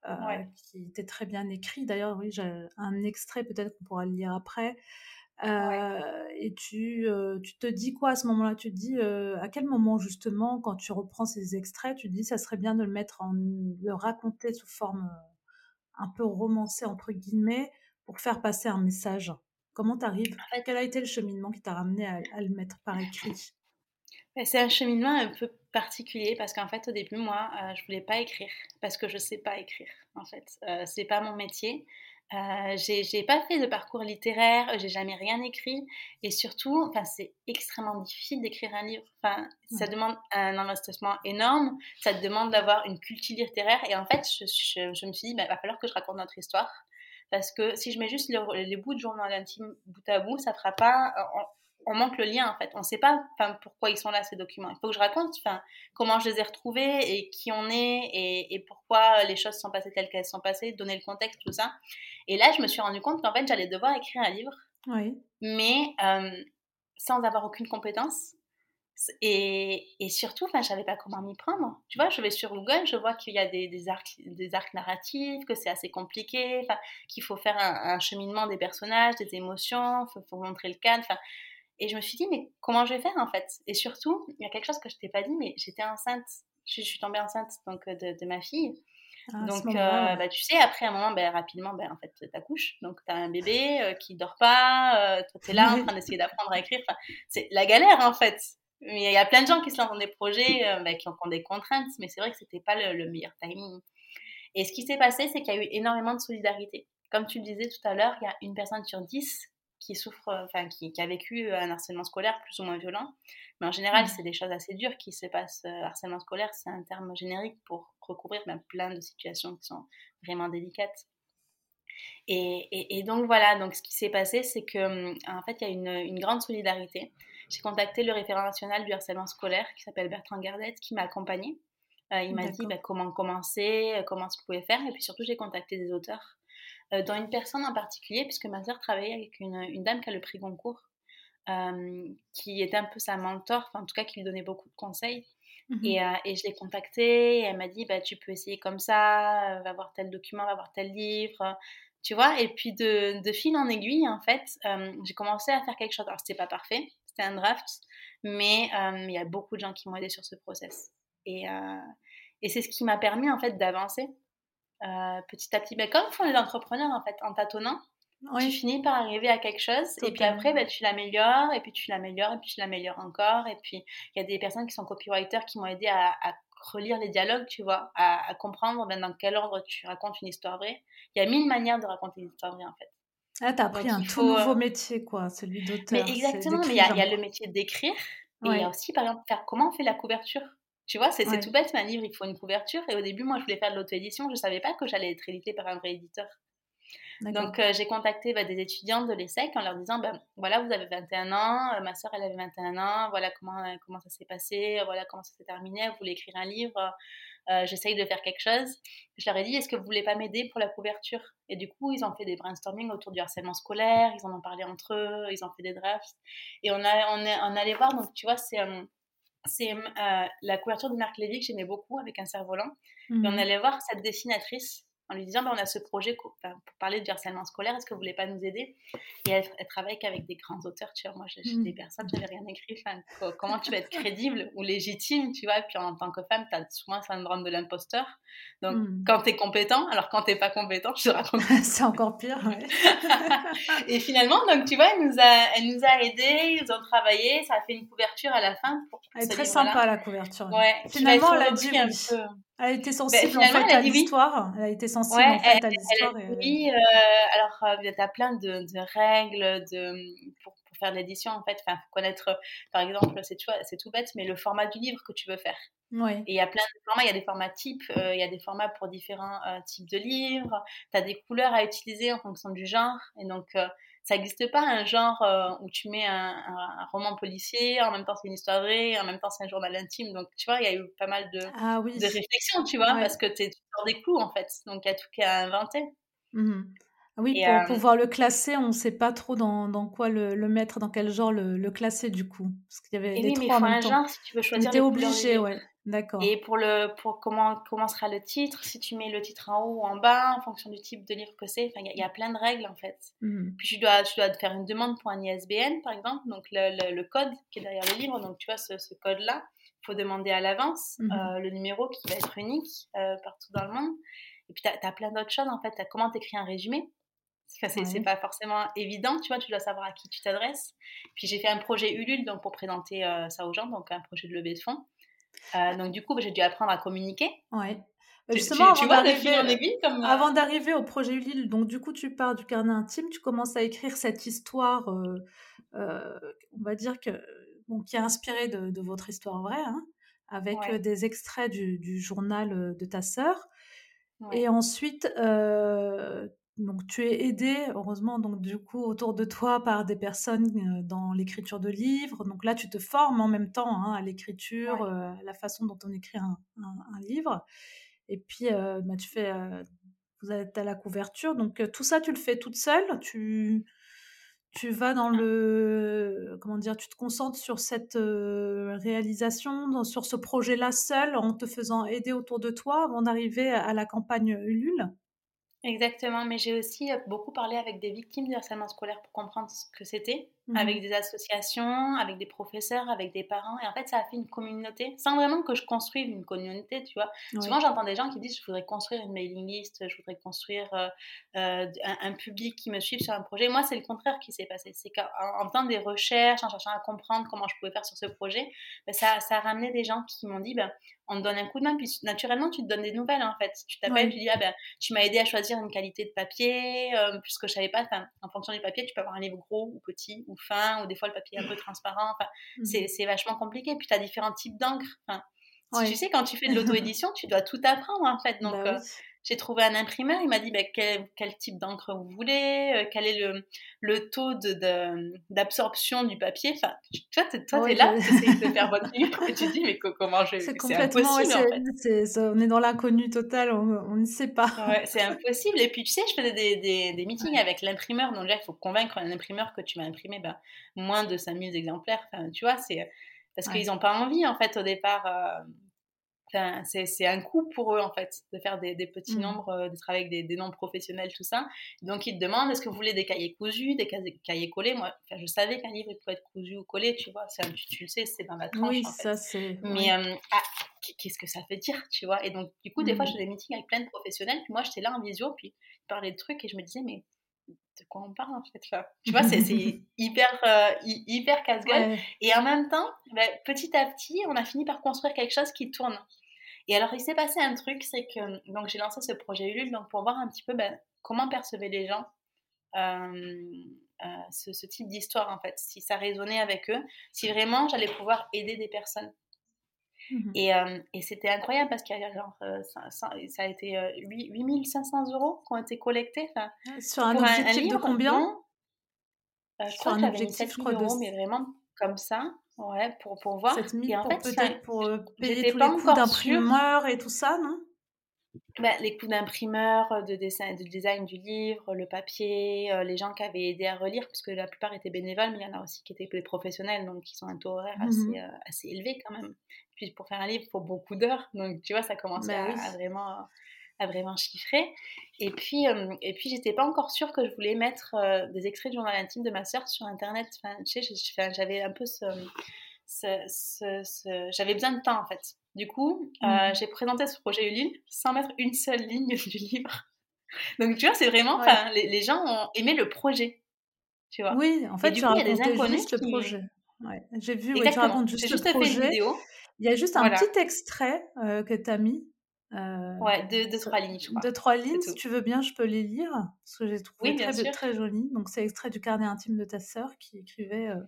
euh, qui était très bien écrit. D'ailleurs, oui, j'ai un extrait, peut-être qu'on pourra le lire après. Euh, et tu, euh, tu te dis quoi à ce moment-là? Tu te dis à quel moment justement, quand tu reprends ces extraits, tu te dis ça serait bien de le mettre en, le raconter sous forme un peu romancée entre guillemets pour faire passer un message. Comment tu arrives Quel a été le cheminement qui t'a ramené à, le mettre par écrit? Bah, c'est un cheminement un peu particulier parce qu'en fait au début moi je euh, je voulais pas écrire parce que je sais pas écrire en fait. Euh, c'est pas mon métier. Euh, j'ai pas fait de parcours littéraire j'ai jamais rien écrit et surtout enfin c'est extrêmement difficile d'écrire un livre. Enfin ça demande un investissement énorme ça demande d'avoir une culture littéraire et en fait je, je, me suis dit bah, il va falloir que je raconte notre histoire parce que si je mets juste les, bouts de journal intime bout à bout, ça fera pas. On, manque le lien en fait. On ne sait pas pourquoi ils sont là ces documents. Il faut que je raconte comment je les ai retrouvés et qui on est et, pourquoi les choses sont passées telles qu'elles sont passées, donner le contexte, tout ça. Et là, je me suis rendu compte qu'en fait, j'allais devoir écrire un livre, oui. mais euh, sans avoir aucune compétence et, et, surtout, enfin, je savais pas comment m'y prendre. Tu vois, je vais sur Google, je vois qu'il y a des, des, arcs, des arcs narratifs, que c'est assez compliqué, qu'il faut faire un, cheminement des personnages, des émotions, il faut, montrer le cadre. Et je me suis dit, mais comment je vais faire en fait? Et surtout, il y a quelque chose que je t'ai pas dit, mais j'étais enceinte. Je, suis tombée enceinte donc de, de ma fille. Ah, donc, euh, bah, tu sais, après un moment, ben, rapidement, ben, en fait, t'accouches. Donc, tu as un bébé euh, qui dort pas, euh, toi, tu es là en *laughs* train d'essayer d'apprendre à écrire. Enfin, c'est la galère, en fait. Mais il y a plein de gens qui se lancent dans des projets euh, bah, qui, ont, des contraintes, mais c'est vrai que c'était pas le, meilleur timing. Et ce qui s'est passé, c'est qu'il y a eu énormément de solidarité. Comme tu le disais tout à l'heure, il y a une personne sur dix qui souffre, euh, enfin qui, a vécu un harcèlement scolaire plus ou moins violent. Mais en général, mmh. c'est des choses assez dures qui se passent. Euh, harcèlement scolaire, c'est un terme générique pour recouvrir ben, plein de situations qui sont vraiment délicates. Et, et, donc voilà, donc ce qui s'est passé, c'est que hum, en fait, il y a une, une grande solidarité. J'ai contacté le référent national du harcèlement scolaire qui s'appelle Bertrand Gardette, qui m'a accompagnée. Euh, il m'a dit bah, comment commencer, euh, comment ce que pouvait faire, et puis surtout j'ai contacté des auteurs, euh, dont une personne en particulier, puisque ma sœur travaillait avec une, une, dame qui a le prix Goncourt, qui était un peu sa mentor, en tout cas qui lui donnait beaucoup de conseils. Mmh et, et, je l'ai contactée, et elle m'a dit bah, tu peux essayer comme ça, va voir tel document, va voir tel livre, tu vois. Et puis de, de fil en aiguille, en fait, euh, j'ai commencé à faire quelque chose. Alors, c'était pas parfait, c'était un draft, mais euh, il y a beaucoup de gens qui m'ont aidé sur ce process. Et, euh, et c'est ce qui m'a permis, en fait, d'avancer petit à petit. Mais comme font les entrepreneurs, en fait, en tâtonnant, tu finis par arriver à quelque chose et puis après bah, tu l'améliores et puis tu l'améliores et puis tu l'améliores encore et puis il y a des personnes qui sont copywriters qui m'ont aidé à, à, relire les dialogues, tu vois, à, comprendre ben, dans quel ordre tu racontes une histoire vraie. Il y a mille manières de raconter une histoire vraie, en fait. Ah, t'as appris un tout nouveau euh, métier, quoi, celui d'auteur. Mais exactement, mais il y, a le métier d'écrire, et il y a aussi, par exemple, faire comment on fait la couverture. Tu vois, c'est tout bête, mais un livre, il faut une couverture. Et au début, moi, je voulais faire de l'auto-édition, je ne savais pas que j'allais être édité par un vrai éditeur. Donc, euh, j'ai contacté bah, des étudiantes de l'ESSEC en leur disant ben, voilà, vous avez 21 ans, euh, ma soeur, elle avait 21 ans, voilà comment, euh, comment ça s'est passé, voilà comment ça s'est terminé, vous voulez écrire un livre, j'essaye de faire quelque chose. Je leur ai dit est-ce que vous voulez pas m'aider pour la couverture? Et du coup, ils ont fait des brainstorming autour du harcèlement scolaire, ils en ont parlé entre eux, ils ont fait des drafts. Et on, a, on, est, on allait voir, donc tu vois, c'est. c'est la couverture de Marc Lévy que j'aimais beaucoup avec un cerf-volant. Et on mmh allait voir cette dessinatrice en lui disant bah, on a ce projet pour parler du harcèlement scolaire, est-ce que vous voulez pas nous aider? Et elle, travaille qu'avec des grands auteurs, tu vois. Moi, j'ai mmh. des personnes, j'avais rien écrit. comment tu vas être crédible ou légitime, tu vois? Et puis en tant que femme, tu as souvent un syndrome de l'imposteur. Donc, mmh. quand tu es compétent, alors quand tu pas compétent, je te raconte. *laughs* C'est encore pire. *laughs* et finalement, donc tu vois, elle nous a, elle nous a aidés, ils ont travaillé, ça a fait une couverture à la fin. Pour elle est très sympa la couverture. Ouais. Finalement, elle a dit un peu. Elle a été sensible en fait à l'histoire. Elle a été sensible en fait à l'histoire. Oui, euh, alors euh, tu as plein de, de règles de, pour, pour faire l'édition en fait. Enfin, faut connaître, par exemple, c'est tout bête, mais le format du livre que tu veux faire. Ouais. Et il y a plein de formats, il y a des formats types, euh, il y a des formats pour différents types de livres. Tu as des couleurs à utiliser en fonction du genre. Et donc, ça n'existe pas un genre euh, où tu mets un, roman policier, en même temps c'est une histoire vraie, en même temps c'est un journal intime. Donc tu vois, il y a eu pas mal de, ah, oui. de réflexions, tu vois, parce que tu es sur des clous en fait. Donc il y a tout qui à inventer. Ah oui, pour euh, pouvoir le classer, on ne sait pas trop dans, dans quoi le, le, mettre, dans quel genre le, le classer du coup. Parce qu'il y avait les trois en même temps. Genre, si tu veux choisir. Tu obligé, ouais. D'accord. Et pour le pour comment comment sera le titre, si tu mets le titre en haut ou en bas, en fonction du type de livre que c'est, il y, a plein de règles en fait. Mmh. Puis tu dois tu dois faire une demande pour un ISBN par exemple, donc le, le, code qui est derrière le livre, donc tu vois ce, ce code là, il faut demander à l'avance mmh. euh, le numéro qui va être unique euh, partout dans le monde. Et puis tu as, plein d'autres choses en fait. As comment t'écris un résumé c'est pas forcément évident, tu vois, tu dois savoir à qui tu t'adresses. Puis j'ai fait un projet Ulule donc pour présenter euh, ça aux gens, donc un projet de levée de fonds. Euh, donc du coup, bah, j'ai dû apprendre à communiquer. Ouais. Justement, tu, avant d'arriver comme... Euh avant d'arriver au projet Ulule, donc du coup, tu pars du carnet intime, tu commences à écrire cette histoire, euh, on va dire que bon, qui est inspirée de, de votre histoire vraie, hein, avec des extraits du, du, journal de ta sœur. Et ensuite, donc tu es aidé, heureusement, donc du coup autour de toi par des personnes euh, dans l'écriture de livres. Donc là, tu te formes en même temps hein, à l'écriture, euh, à la façon dont on écrit un, livre. Et puis, euh, bah, tu fais, vous êtes à la couverture. Donc tout ça, tu le fais toute seule? Tu, tu vas dans le, comment dire, tu te concentres sur cette réalisation, sur ce projet-là seul, en te faisant aider autour de toi avant d'arriver à la campagne Ulule? Exactement, mais j'ai aussi euh, beaucoup parlé avec des victimes du harcèlement scolaire pour comprendre ce que c'était, mmh avec des associations, avec des professeurs, avec des parents. Et en fait, ça a fait une communauté, sans vraiment que je construive une communauté, tu vois. Souvent, j'entends des gens qui disent, je voudrais construire une mailing list, je voudrais construire euh, euh, un, public qui me suive sur un projet. Moi, c'est le contraire qui s'est passé. C'est qu'en faisant des recherches, en cherchant à comprendre comment je pouvais faire sur ce projet, ben, ça, ça, a ramené des gens qui m'ont dit, ben, on te donne un coup de main, puis naturellement, tu te donnes des nouvelles, en fait. Tu t'appelles, tu dis, ah ben, tu m'as aidé à choisir une qualité de papier, euh, puisque je savais pas, en fonction du papier, tu peux avoir un livre gros ou petit ou fin, ou des fois le papier est un peu transparent. Enfin, mmh. c'est vachement compliqué. Puis tu as différents types d'encre. Enfin, Tu sais, quand tu fais de *laughs* l'auto-édition, tu dois tout apprendre en fait. Donc, bah j'ai trouvé un imprimeur, il m'a dit bah, quel, quel, type d'encre vous voulez, euh, quel est le, le taux d'absorption de, du papier. Enfin, toi, toi, tu es là, tu essaies de faire votre livre et tu te dis mais comment je C'est impossible en fait. on est dans l'inconnu total, on, ne sait pas. Ouais, c'est impossible. Et puis tu sais, je faisais des, des, des meetings avec l'imprimeur, donc là, il faut convaincre un imprimeur que tu vas imprimer bah, moins de 5000 exemplaires. Enfin, tu vois, c'est parce qu'ils n'ont pas envie en fait au départ. Euh, c'est un coût pour eux, en fait, de faire des, petits mmh. nombres, euh, de travailler avec des, nombres professionnels, tout ça. Donc, ils te demandent est-ce que vous voulez des cahiers cousus, des cahiers collés? Moi, je savais qu'un livre pouvait être cousu ou collé, tu vois. Tu, tu, le sais, c'est dans la tranche. Oui, ça, c'est. Mais euh, ah, qu'est-ce que ça fait dire, tu vois? Et donc, du coup, des fois, mmh. faisais des meetings avec plein de professionnels, puis moi, j'étais là en visio, puis je parlais de trucs et je me disais, mais de quoi on parle en fait Tu vois, c'est *laughs* hyper, euh, hyper casse-gueule. Et en même temps, ben, petit à petit, on a fini par construire quelque chose qui tourne. Et alors, il s'est passé un truc, c'est que donc j'ai lancé ce projet Ulule donc pour voir un petit peu ben, comment percevaient les gens euh, euh, ce, type d'histoire en fait, si ça résonnait avec eux, si vraiment j'allais pouvoir aider des personnes. Mmh et, euh, et c'était incroyable parce qu'il y a genre, ça, a été 8500 euros qui ont été collectés. Sur un objectif de combien? Je crois que j'avais mis 7000 euros, mais vraiment comme ça. Ouais, pour, pour voir. 7000 et en fait, peut-être pour euh, payer tous les coûts d'imprimeur et tout ça, non? Bah, les coûts d'imprimeur, euh, de, dessin, de design du livre, le papier, euh, les gens qui avaient aidé à relire, parce que la plupart étaient bénévoles, mais il y en a aussi qui étaient des professionnels, donc qui sont un taux horaire mmh assez, assez élevé quand même. Puis pour faire un livre, il faut beaucoup d'heures, donc tu vois, ça commence bah à, vraiment à vraiment chiffrer. Et puis, euh, et puis j'étais pas encore sûre que je voulais mettre euh, des extraits du journal intime de ma sœur sur Internet. Enfin, tu sais, j'avais un peu ce, ce, j'avais besoin de temps en fait. Du coup, euh, mmh. j'ai présenté ce projet Ulule sans mettre une seule ligne *laughs* du livre. Donc tu vois, c'est vraiment, les, les, gens ont aimé le projet. Tu vois. Oui, en fait, tu des juste le projet. Ouais. J'ai vu, ouais, tu racontes juste, juste le projet. Il y a juste un petit extrait que tu as mis euh, ouais, deux, deux, trois lignes, je crois. Deux, trois lignes, si tu veux bien, je peux les lire, parce que j'ai trouvé très, très joli. Donc, c'est extrait du carnet intime de ta sœur qui écrivait euh,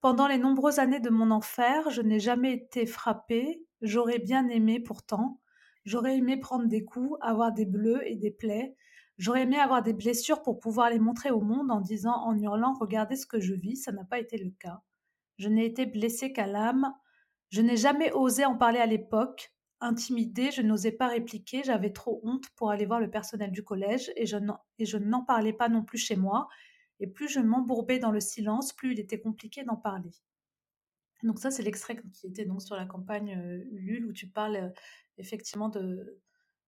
Pendant les nombreuses années de mon enfer, je n'ai jamais été frappée. J'aurais bien aimé pourtant. J'aurais aimé prendre des coups, avoir des bleus et des plaies. J'aurais aimé avoir des blessures pour pouvoir les montrer au monde en disant, en hurlant, regardez ce que je vis. Ça n'a pas été le cas. Je n'ai été blessée qu'à l'âme. Je n'ai jamais osé en parler à l'époque. Intimidée, je n'osais pas répliquer, j'avais trop honte pour aller voir le personnel du collège et je n'en parlais pas non plus chez moi. Et plus je m'embourbais dans le silence, plus il était compliqué d'en parler. Donc ça, c'est l'extrait qui était donc sur la campagne euh, Ulule où tu parles euh, effectivement de,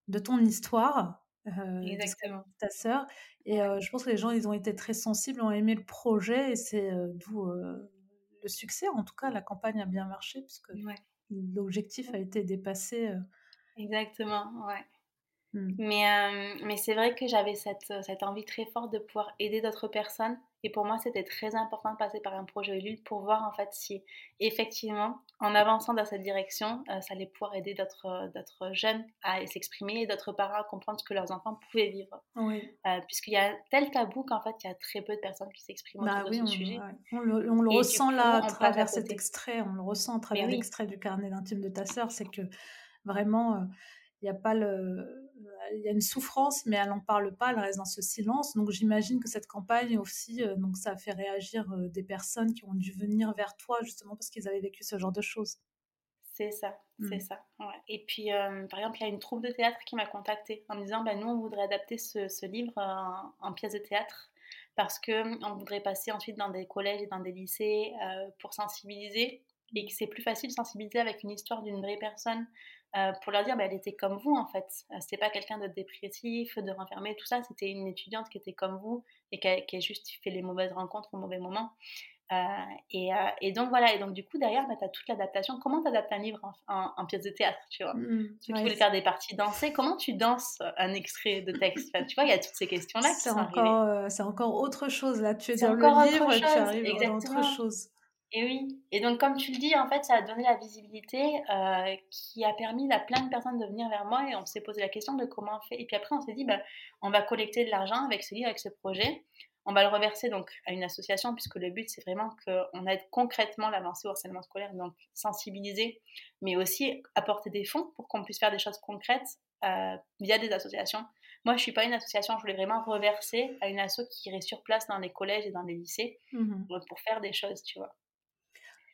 de ton histoire, euh, Exactement. ta sœur. Et je pense que les gens, ils ont été très sensibles, ont aimé le projet et c'est d'où le succès. En tout cas, la campagne a bien marché puisque l'objectif a été dépassé. Euh. Exactement, ouais. Mmh. Mais, euh, mais c'est vrai que j'avais cette, cette, envie très forte de pouvoir aider d'autres personnes. Et pour moi, c'était très important de passer par un projet Ulule pour voir en fait si effectivement, en avançant dans cette direction, euh, ça allait pouvoir aider d'autres jeunes à s'exprimer et d'autres parents à comprendre ce que leurs enfants pouvaient vivre. Oui. Puisqu'il y a tel tabou qu'en fait, il y a très peu de personnes qui s'expriment bah autour de ce on, sujet. On le, on le ressent là à travers cet extrait, on le ressent à travers l'extrait du carnet d'intime de ta sœur, c'est que vraiment il y a pas le il y a une souffrance mais elle n'en parle pas elle reste dans ce silence. Donc j'imagine que cette campagne aussi euh, donc ça a fait réagir euh, des personnes qui ont dû venir vers toi justement parce qu'ils avaient vécu ce genre de choses. C'est ça c'est mmh. ça et puis euh, par exemple il y a une troupe de théâtre qui m'a contactée en me disant ben, nous on voudrait adapter ce, livre en, pièce de théâtre parce que on voudrait passer ensuite dans des collèges et dans des lycées pour sensibiliser et que c'est plus facile de sensibiliser avec une histoire d'une vraie personne euh, pour leur dire bah, elle était comme vous en fait. Euh, c'était pas quelqu'un de dépressif, de renfermé, tout ça. C'était une étudiante qui était comme vous et qui a, juste fait les mauvaises rencontres au mauvais moment. Euh, et, et, donc voilà, et donc du coup derrière, bah, tu as toute l'adaptation. Comment tu adaptes un livre en, pièce de théâtre, tu vois? Mmh, Tu voulais faire des parties dansées, comment tu danses un extrait de texte? Tu vois, il y a toutes ces questions-là qui sont encore, C'est encore autre chose, là. Tu es dans le livre, tu arrives dans autre chose. Et oui, et donc comme tu le dis, en fait, ça a donné la visibilité euh, qui a permis à plein de personnes de venir vers moi et on s'est posé la question de comment on fait. Et puis après, on s'est dit, bah, on va collecter de l'argent avec ce livre, avec ce projet. on va le reverser donc à une association, puisque le but, c'est vraiment qu'on aide concrètement l'avancée au harcèlement scolaire, donc sensibiliser, mais aussi apporter des fonds pour qu'on puisse faire des choses concrètes euh, via des associations. Moi, je ne suis pas une association, je voulais vraiment reverser à une asso qui irait sur place dans les collèges et dans les lycées mmh pour faire des choses, tu vois.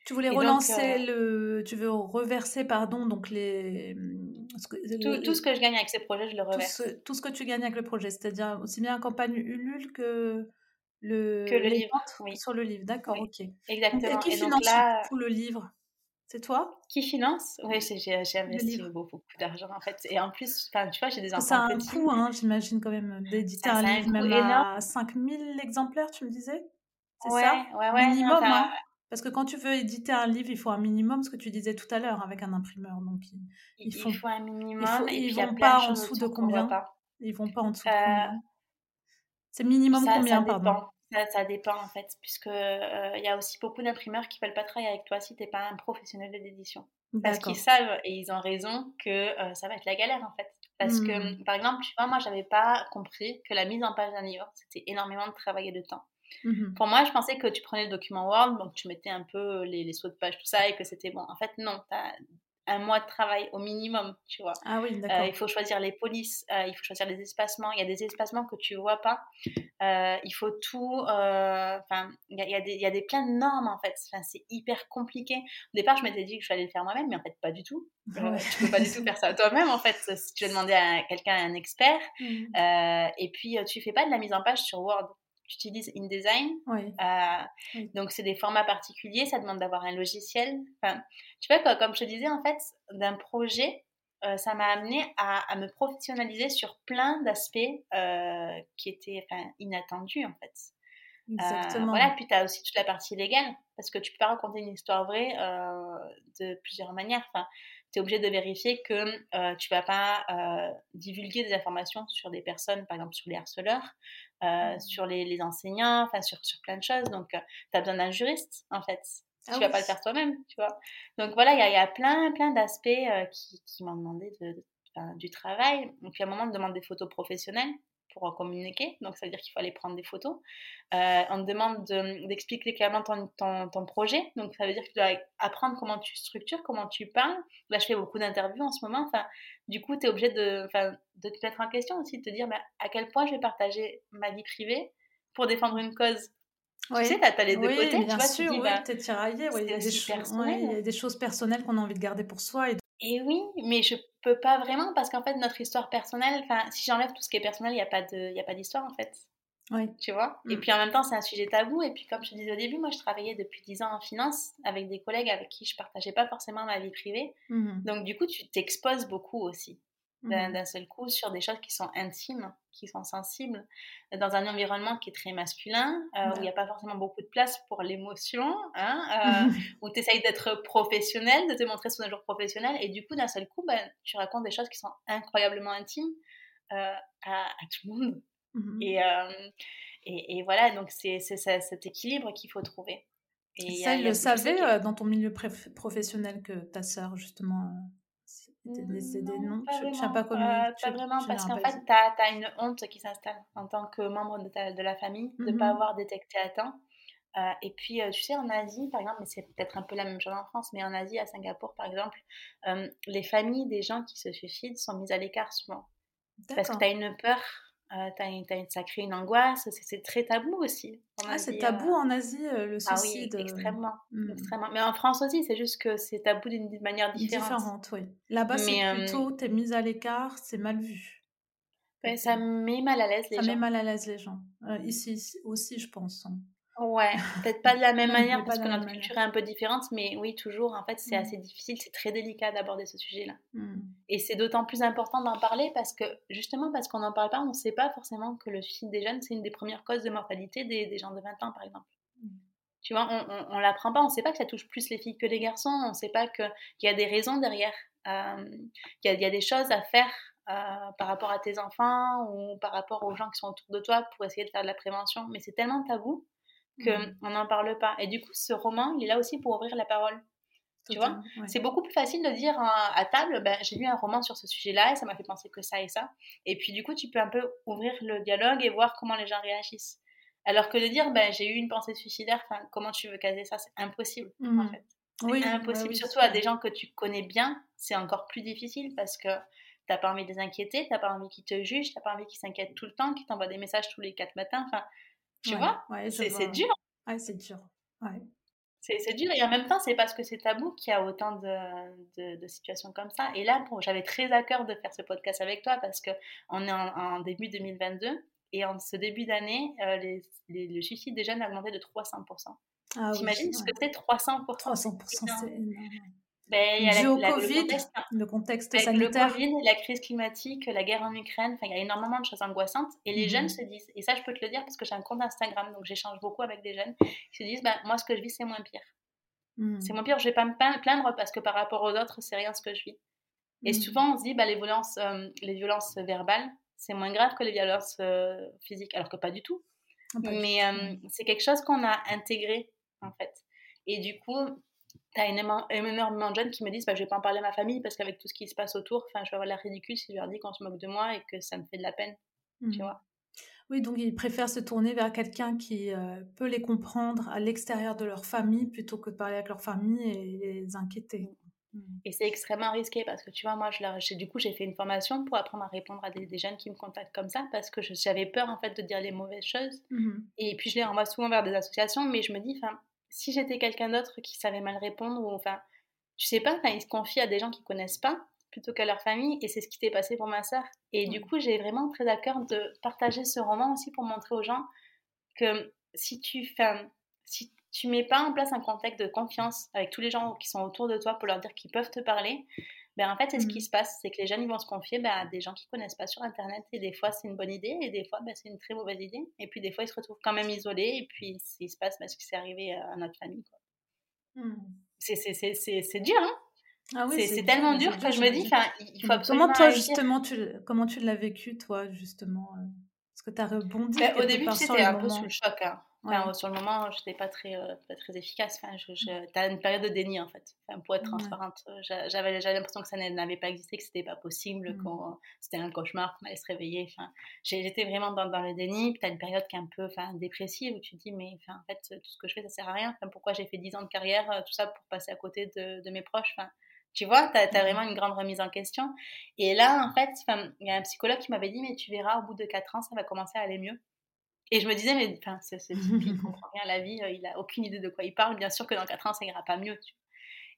Tu voulais relancer euh, le. Tu veux reverser, pardon, donc les. tout, ce que je gagne avec ces projets, je le reverse. Tout ce, que tu gagnes avec le projet, c'est-à-dire aussi bien la campagne Ulule que le. Que le livre, oui. Sur le livre, d'accord, ok. Exactement. et qui finance là... tout le livre? C'est toi? Qui finance? Oui, j'ai investi beaucoup, d'argent en fait. Et en plus, tu vois, j'ai des enfants. Ça a un coût, hein, j'imagine quand même, d'éditer un livre même à 5000 exemplaires, tu me disais? C'est ça? Ouais, ouais. Minimum, hein? Parce que quand tu veux éditer un livre, il faut un minimum, ce que tu disais tout à l'heure, avec un imprimeur. Donc, il, faut, un minimum. et ils vont pas en dessous de combien? Ils vont pas en dessous de combien? C'est minimum combien, ça pardon? ça, ça, dépend en fait, puisque euh, il y a aussi beaucoup d'imprimeurs qui veulent pas travailler avec toi si tu n'es pas un professionnel de l'édition. Parce qu'ils savent, et ils ont raison, que euh, ça va être la galère en fait. Parce que, mmh. par exemple, tu vois, moi, j'avais pas compris que la mise en page d'un livre, c'était énormément de travail et de temps. Mmh Pour moi, je pensais que tu prenais le document Word, donc tu mettais un peu les, les sauts de page, tout ça, et que c'était bon. En fait, non, tu as un mois de travail au minimum, tu vois. Ah oui, d'accord. Euh, il faut choisir les polices, euh, il faut choisir les espacements. Il y a des espacements que tu vois pas. Euh, il faut tout. Enfin, il y a, des, il y a des plein de normes en fait. Enfin, c'est hyper compliqué. Au départ, je m'étais dit que je allais le faire moi-même, mais en fait, pas du tout. *laughs* Ouais. tu peux pas du tout faire ça toi-même en fait. Si tu veux demander à quelqu'un, un expert, mmh. et puis tu fais pas de la mise en page sur Word j'utilise InDesign. Euh, donc, c'est des formats particuliers, ça demande d'avoir un logiciel. Enfin, tu vois, comme je te disais, en fait, d'un projet, euh, ça m'a amené à, me professionnaliser sur plein d'aspects euh, qui étaient inattendus, en fait. Exactement. voilà, puis tu as aussi toute la partie légale, parce que tu peux pas raconter une histoire vraie de plusieurs manières. Enfin, tu es obligé de vérifier que euh, tu vas pas divulguer des informations sur des personnes, par exemple sur les harceleurs, euh, sur les, enseignants, enfin sur, sur plein de choses. Donc, euh, tu as besoin d'un juriste, en fait. Ah tu vas pas le faire toi-même, tu vois. Donc voilà, il y, y, a plein, plein d'aspects euh, qui, qui m'ont demandé de, du travail. Donc, il y a un moment, on demande des photos professionnelles pour communiquer. Donc, ça veut dire qu'il faut aller prendre des photos. Euh, on te demande d'expliquer clairement ton, ton, ton, projet. Donc, ça veut dire que tu dois apprendre comment tu structures, comment tu parles. Là, je fais beaucoup d'interviews en ce moment. Enfin, du coup, tu es obligé de, de te mettre en question aussi, de te dire bah, à quel point je vais partager ma vie privée pour défendre une cause. Tu sais, tu as, les deux côtés. Bien tu vois, sûr, tu bah, es tiraillé. il, y a des il y a des choses personnelles qu'on a envie de garder pour soi. Et et oui, mais je peux pas vraiment parce qu'en fait, notre histoire personnelle, enfin, si j'enlève tout ce qui est personnel, il n'y a pas de, a pas d'histoire en fait. Oui. Tu vois? Et mm. puis en même temps, c'est un sujet tabou. Et puis, comme je te disais au début, moi, je travaillais depuis 10 ans en finance avec des collègues avec qui je partageais pas forcément ma vie privée. Mm-hmm. Donc, du coup, tu t'exposes beaucoup aussi. Mmh d'un seul coup sur des choses qui sont intimes, qui sont sensibles, dans un environnement qui est très masculin, euh, où il n'y a pas forcément beaucoup de place pour l'émotion, hein, *laughs* euh, où tu essayes d'être professionnel, de te montrer sous un jour professionnel, et du coup, d'un seul coup, ben, tu racontes des choses qui sont incroyablement intimes euh, à, tout le monde. Mmh et, et, et, voilà, donc c'est cet équilibre qu'il faut trouver. Et ça, il le savait dans ton milieu professionnel que ta sœur, justement des, des noms pas Je sais pas comment. Euh, pas vraiment, parce qu'en fait, tu as, une honte qui s'installe en tant que membre de, de la famille de ne pas mmh avoir détecté à temps. Euh, et puis, euh, tu sais, en Asie, par exemple, mais c'est peut-être un peu la même chose en France, mais en Asie, à Singapour, par exemple, les familles des gens qui se suicident sont mises à l'écart souvent. Parce que tu as une peur euh, ça crée une angoisse, c'est très tabou aussi. Ah, c'est tabou euh. en Asie, euh, le suicide. Ah oui, extrêmement, mmh. extrêmement. Mais en France aussi, c'est juste que c'est tabou d'une manière différente. Différente, oui. Là-bas, c'est plutôt, t'es mise à l'écart, c'est mal vu. ça met mal à l'aise les gens. Ça met mal à l'aise les gens. ici aussi, je pense. Ouais, peut-être pas de la même *laughs* manière parce que notre culture est un peu différente, mais oui, toujours, en fait, c'est mmh. assez difficile, c'est très délicat d'aborder ce sujet-là. Mmh. Et c'est d'autant plus important d'en parler parce que, justement, parce qu'on n'en parle pas, on ne sait pas forcément que le suicide des jeunes, c'est une des premières causes de mortalité des, des gens de 20 ans, par exemple. Mmh. Tu vois, on ne l'apprend pas, on ne sait pas que ça touche plus les filles que les garçons, on ne sait pas qu'il y a des raisons derrière, euh, qu'il y, y, a des choses à faire euh, par rapport à tes enfants ou par rapport aux gens qui sont autour de toi pour essayer de faire de la prévention, mais c'est tellement tabou qu'on n'en parle pas. Et du coup, ce roman, il est là aussi pour ouvrir la parole. Tu vois? C'est beaucoup plus facile de dire à, table, ben, j'ai lu un roman sur ce sujet-là et ça m'a fait penser que ça et ça. Et puis du coup, tu peux un peu ouvrir le dialogue et voir comment les gens réagissent. Alors que de dire, ben, j'ai eu une pensée suicidaire, comment tu veux caser ça? C'est impossible, en mmh fait. C'est oui, impossible. Surtout à des gens que tu connais bien, c'est encore plus difficile parce que t'as pas envie de les inquiéter, t'as pas envie qu'ils te jugent, t'as pas envie qu'ils s'inquiètent tout le temps, qu'ils t'envoient des messages tous les quatre matins. Enfin, tu vois, c'est dur. Ouais, c'est dur. Ouais. C'est dur et en même temps, c'est parce que c'est tabou qu'il y a autant de, de, situations comme ça. Et là, j'avais très à cœur de faire ce podcast avec toi parce qu'on est en, début 2022 et en ce début d'année, euh, les, le suicide des jeunes a augmenté de 300%. Ah, T'imagines ce que c'est 300% 300%, c'est énorme. Dû au Covid, le contexte, sanitaire. Le Covid, la crise climatique, la guerre en Ukraine, il y a énormément de choses angoissantes. Et les jeunes mmh. se disent, et ça je peux te le dire parce que j'ai un compte Instagram, donc j'échange beaucoup avec des jeunes, qui se disent, bah, moi ce que je vis c'est moins pire. Mmh. C'est moins pire, je vais pas me plaindre parce que par rapport aux autres, c'est rien ce que je vis. Et mmh. souvent on se dit, bah, les, violences, euh, les violences verbales, c'est moins grave que les violences euh, physiques, alors que pas du tout. Mais euh, c'est quelque chose qu'on a intégré en fait. Et du coup, T'as énormément de jeunes qui me disent bah, Je vais pas en parler à ma famille parce qu'avec tout ce qui se passe autour, je vais avoir l'air ridicule si je leur dis qu'on se moque de moi et que ça me fait de la peine. Tu mmh. vois Oui, donc ils préfèrent se tourner vers quelqu'un qui euh, peut les comprendre à l'extérieur de leur famille plutôt que de parler avec leur famille et les inquiéter. Mmh. Et c'est extrêmement risqué parce que tu vois, moi, je, du coup, j'ai fait une formation pour apprendre à répondre à des, jeunes qui me contactent comme ça parce que j'avais peur en fait de dire les mauvaises choses. Mmh. Et puis je les renvoie souvent vers des associations, mais je me dis, enfin, si j'étais quelqu'un d'autre qui savait mal répondre, ou enfin, je sais pas, ils se confient à des gens qu'ils connaissent pas plutôt qu'à leur famille, et c'est ce qui s'est passé pour ma sœur. Et du coup, j'ai vraiment très à cœur de partager ce roman aussi pour montrer aux gens que si tu fais, si tu mets pas en place un contexte de confiance avec tous les gens qui sont autour de toi pour leur dire qu'ils peuvent te parler, ben en fait, c'est ce qui mmh. se passe, c'est que les jeunes ils vont se confier ben, à des gens qu'ils connaissent pas sur Internet. Et des fois, c'est une bonne idée, et des fois, ben, c'est une très mauvaise idée. Et puis, des fois, ils se retrouvent quand même isolés, et puis, il se passe parce que c'est arrivé à notre famille. Mmh. C'est dur, hein ah oui, c'est tellement dur que je me dis, il faut absolument. Comment toi, justement, tu, comment tu l'as vécu, toi, justement euh, Est-ce que tu as rebondi ben, Au début, c'était un peu sous le choc. Hein. Sur le moment, je n'étais pas très, euh, pas très efficace. Enfin, je, je... Tu as une période de déni, en fait. pour être transparente, euh, j'avais l'impression que ça n'avait pas existé, que c'était pas possible, mmh. que c'était un cauchemar, qu'on allait se réveiller. Enfin, J'étais vraiment dans, dans, le déni. Puis tu as une période qui est un peu enfin, dépressive où tu te dis, mais enfin, en fait, tout ce que je fais, ça sert à rien. Enfin, pourquoi j'ai fait 10 ans de carrière, euh, tout ça pour passer à côté de, de mes proches? Enfin, tu vois, tu as, mmh. vraiment une grande remise en question. Et là, en fait, il y a un psychologue qui m'avait dit, mais tu verras, au bout de 4 ans, ça va commencer à aller mieux. Et je me disais, mais enfin, ce, type, il *laughs* comprend rien à la vie, euh, il a aucune idée de quoi il parle. Bien sûr que dans 4 ans, ça ira pas mieux.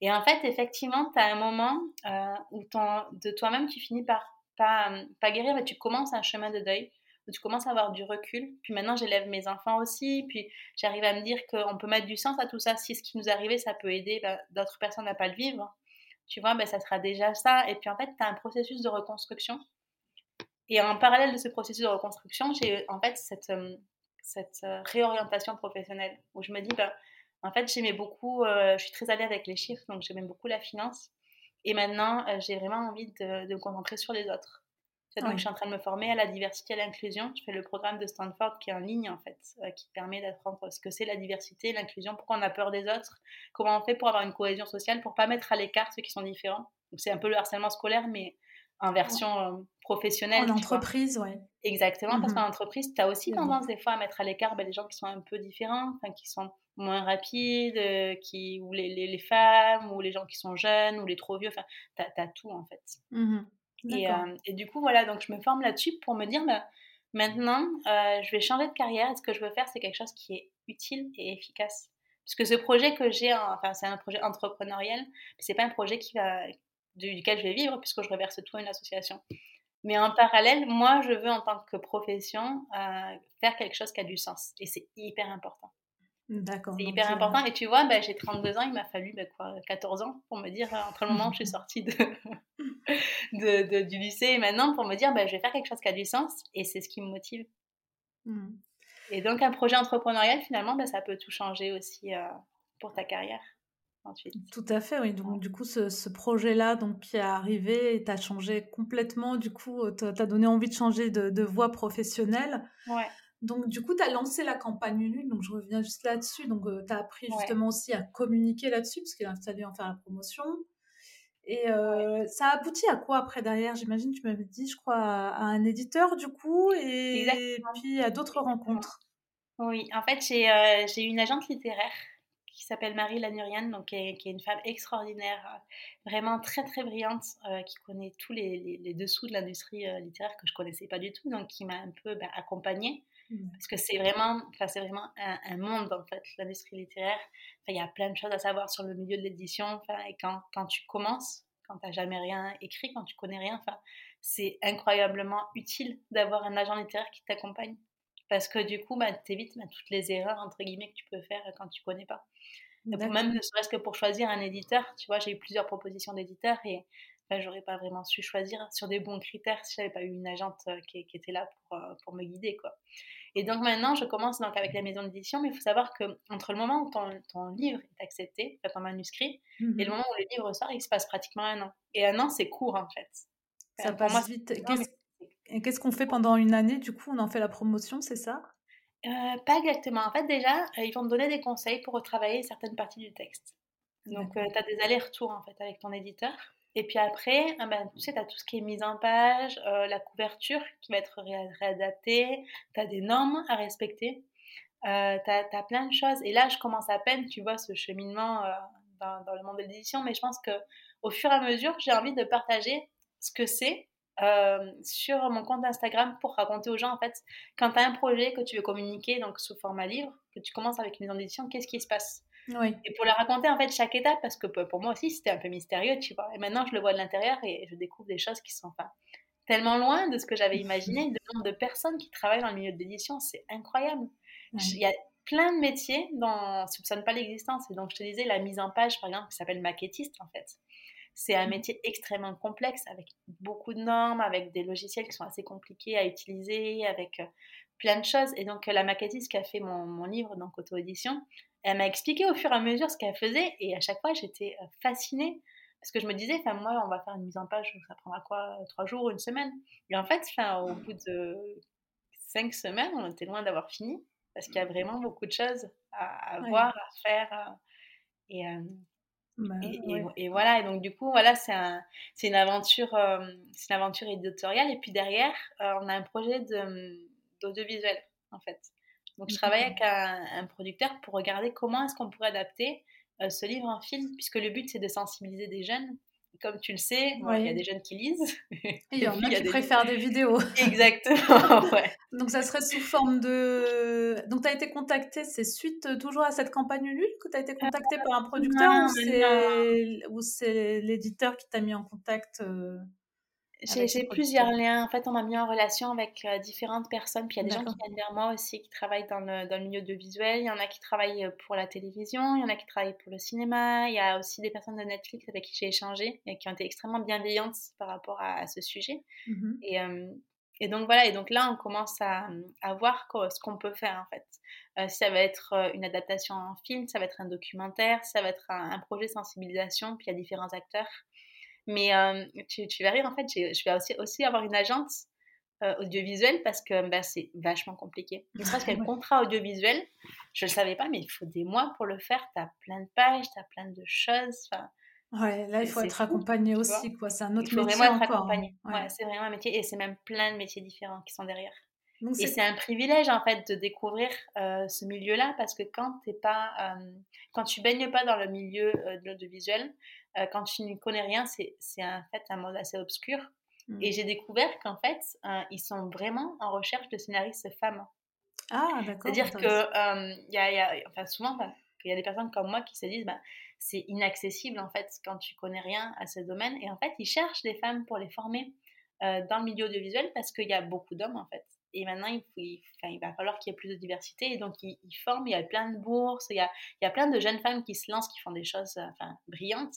Et en fait, effectivement, tu as un moment euh, où ton, de toi-même, tu finis par pas, pas guérir, mais tu commences un chemin de deuil, où tu commences à avoir du recul. Puis maintenant, j'élève mes enfants aussi, puis j'arrive à me dire qu'on peut mettre du sens à tout ça. Si ce qui nous arrivé, ça peut aider ben, d'autres personnes à pas le vivre, tu vois, ben, ça sera déjà ça. Et puis en fait, tu as un processus de reconstruction et en parallèle de ce processus de reconstruction, j'ai en fait cette, euh, cette euh, réorientation professionnelle où je me dis, ben, en fait, j'aimais beaucoup, euh, je suis très allée avec les chiffres, donc j'aimais beaucoup la finance. Et maintenant, j'ai vraiment envie de, de, me concentrer sur les autres. Donc, je suis en train de me former à la diversité et à l'inclusion. Je fais le programme de Stanford qui est en ligne, en fait, qui permet d'apprendre ce que c'est la diversité, l'inclusion, pourquoi on a peur des autres, comment on fait pour avoir une cohésion sociale, pour pas mettre à l'écart ceux qui sont différents. Donc, c'est un peu le harcèlement scolaire, mais en version euh, professionnelle. En entreprise, oui. Exactement, parce mmh qu'en entreprise, tu as aussi tendance des fois à mettre à l'écart ben, les gens qui sont un peu différents, qui sont moins rapides, euh, qui, ou les, les, femmes, ou les gens qui sont jeunes, ou les trop vieux, enfin, tu as, tout en fait. Mmh et, euh, et, du coup, voilà, donc je me forme là-dessus pour me dire, ben, maintenant, je vais changer de carrière, et ce que je veux faire, c'est quelque chose qui est utile et efficace. Puisque ce projet que j'ai, enfin, c'est un projet entrepreneurial, mais c'est pas un projet qui va, duquel je vais vivre puisque je reverse tout à une association. Mais en parallèle, moi, je veux en tant que profession euh, faire quelque chose qui a du sens. Et c'est hyper important. D'accord. C'est hyper important. Et tu vois, bah, j'ai 32 ans, il m'a fallu bah, quoi, 14 ans pour me dire, entre le moment où je suis sortie *laughs* de, de, du lycée et maintenant, pour me dire, bah, je vais faire quelque chose qui a du sens. Et c'est ce qui me motive. Mmh. Et donc, un projet entrepreneurial, finalement, ça peut tout changer aussi euh, pour ta carrière. Tout à fait, oui. Donc, du coup, ce, projet-là donc, qui est arrivé et t'a changé complètement, du coup, euh, t'a donné envie de changer de, voie professionnelle. Ouais. Donc, du coup, tu as lancé la campagne Ulu, donc je reviens juste là-dessus. Donc, euh, tu as appris justement aussi à communiquer là-dessus, parce qu'il a fallu en faire la promotion. Et euh, ça a abouti à quoi après derrière? J'imagine, tu m'avais dit, je crois, à, un éditeur du coup, et, puis à d'autres rencontres. Oui, en fait, j'ai euh, une agente littéraire qui s'appelle Marie Lanurian, donc qui est, qui est, une femme extraordinaire, euh, vraiment très très brillante, euh, qui connaît tous les, les, les dessous de l'industrie littéraire que je connaissais pas du tout, donc qui m'a un peu bah, accompagnée. Mmh. Parce que c'est vraiment, c'est vraiment un, un, monde en fait, l'industrie littéraire. Enfin, il y a plein de choses à savoir sur le milieu de l'édition. Enfin, et quand, quand tu commences, quand tu n'as jamais rien écrit, quand tu connais rien, enfin, c'est incroyablement utile d'avoir un agent littéraire qui t'accompagne. Parce que du coup, bah, tu évites bah, toutes les erreurs, entre guillemets, que tu peux faire quand tu connais pas. Pour même ne serait-ce que pour choisir un éditeur, tu vois, j'ai eu plusieurs propositions d'éditeurs et enfin, j'aurais pas vraiment su choisir sur des bons critères si j'avais pas eu une agente euh, qui, qui était là pour, euh, pour, me guider, quoi. Et donc maintenant, je commence donc avec la maison d'édition, mais il faut savoir que entre le moment où ton, ton livre est accepté, ton manuscrit, mmh et le moment où le livre sort, il se passe pratiquement un an. Et un an, c'est court en fait. Ça passe moi, vite. Et qu'est-ce qu'on fait pendant une année Du coup, on en fait la promotion, c'est ça? Euh, Pas exactement. En fait, déjà, ils vont te donner des conseils pour retravailler certaines parties du texte. Donc, euh, tu as des allers-retours en fait avec ton éditeur. Et puis après, ah ben, tu sais, tu as tout ce qui est mise en page, euh, la couverture qui va être ré réadaptée, tu as des normes à respecter, euh, tu as, plein de choses. Et là, je commence à peine, tu vois, ce cheminement euh, dans, le monde de l'édition, mais je pense qu'au fur et à mesure, j'ai envie de partager ce que c'est euh, sur mon compte Instagram pour raconter aux gens, en fait, quand tu as un projet que tu veux communiquer, donc sous format livre, que tu commences avec une maison d'édition, qu'est-ce qui se passe? Oui. Et pour leur raconter, en fait, chaque étape, parce que pour moi aussi, c'était un peu mystérieux, tu vois. Et maintenant, je le vois de l'intérieur et je découvre des choses qui sont pas tellement loin de ce que j'avais imaginé. *laughs* Le nombre de personnes qui travaillent dans le milieu de l'édition, c'est incroyable. Oui. Il y a plein de métiers dont on ne soupçonne pas l'existence. Et donc, je te disais, la mise en page, par exemple, qui s'appelle maquettiste, en fait. C'est un métier extrêmement complexe avec beaucoup de normes, avec des logiciels qui sont assez compliqués à utiliser, avec plein de choses. Et donc, la maquettiste qui a fait mon, mon livre, donc auto-édition, elle m'a expliqué au fur et à mesure ce qu'elle faisait. Et à chaque fois, j'étais fascinée. Parce que je me disais, enfin, moi, on va faire une mise en page, ça prendra quoi Trois jours, une semaine? Et en fait, enfin, au bout de cinq semaines, on était loin d'avoir fini. Parce qu'il y a vraiment beaucoup de choses à, à ouais. voir, à faire. Et, euh, bah, et, ouais. et, et, voilà, et donc du coup, voilà, c'est un, une aventure, euh, c'est une aventure éditoriale. Et puis derrière, euh, on a un projet d'audiovisuel, en fait. Donc je travaille avec un, un producteur pour regarder comment est-ce qu'on pourrait adapter euh, ce livre en film, puisque le but c'est de sensibiliser des jeunes. Comme tu le sais, il ouais. y a des jeunes qui lisent. Et *laughs* il y en a qui des... préfèrent des vidéos. *laughs* Exactement, *laughs* ouais. Donc ça serait sous forme de... Donc tu as été contacté, c'est suite euh, toujours à cette campagne Ulule que tu as été contacté euh, par un producteur non, ou c'est l'éditeur qui t'a mis en contact euh... J'ai plusieurs liens. En fait, on m'a mis en relation avec euh, différentes personnes. Puis il y a des gens qui viennent vers moi aussi, qui travaillent dans le, dans le milieu audiovisuel. Il y en a qui travaillent euh, pour la télévision, il y en a qui travaillent pour le cinéma. Il y a aussi des personnes de Netflix avec qui j'ai échangé et qui ont été extrêmement bienveillantes par rapport à, à ce sujet. Mm -hmm. et, euh, et, donc voilà, et donc là, on commence à, à voir ce qu'on peut faire en fait. Euh, ça va être une adaptation en film, ça va être un documentaire, ça va être un, un projet de sensibilisation, puis il y a différents acteurs. Mais tu, tu, vas rire, en fait, je vais aussi, aussi avoir une agence audiovisuelle parce que bah, c'est vachement compliqué. Ne serait-ce *laughs* qu'un contrat audiovisuel, je ne le savais pas, mais il faut des mois pour le faire. Tu as plein de pages, tu as plein de choses. Ouais, là, il faut être fou, accompagné aussi, quoi. C'est un autre il faut métier vraiment être encore. accompagné. Ouais. Ouais, c'est vraiment un métier et c'est même plein de métiers différents qui sont derrière. Donc, et c'est un privilège en fait de découvrir euh, ce milieu-là parce que quand t'es pas, euh, quand tu baignes pas dans le milieu euh, de l'audiovisuel, euh, quand tu ne connais rien, c'est en fait un monde assez obscur. Mmh. Et j'ai découvert qu'en fait, euh, ils sont vraiment en recherche de scénaristes femmes. Ah, d'accord. C'est-à-dire que euh, y a, y a, enfin, souvent, bah, il y a des personnes comme moi qui se disent, bah, c'est inaccessible en fait quand tu connais rien à ce domaine. Et en fait, ils cherchent des femmes pour les former euh, dans le milieu audiovisuel parce qu'il y a beaucoup d'hommes en fait. Et maintenant, il, faut, il, il va falloir qu'il y ait plus de diversité. Et donc, ils, ils, forment, il y a plein de bourses, il y a, il y a plein de jeunes femmes qui se lancent, qui font des choses brillantes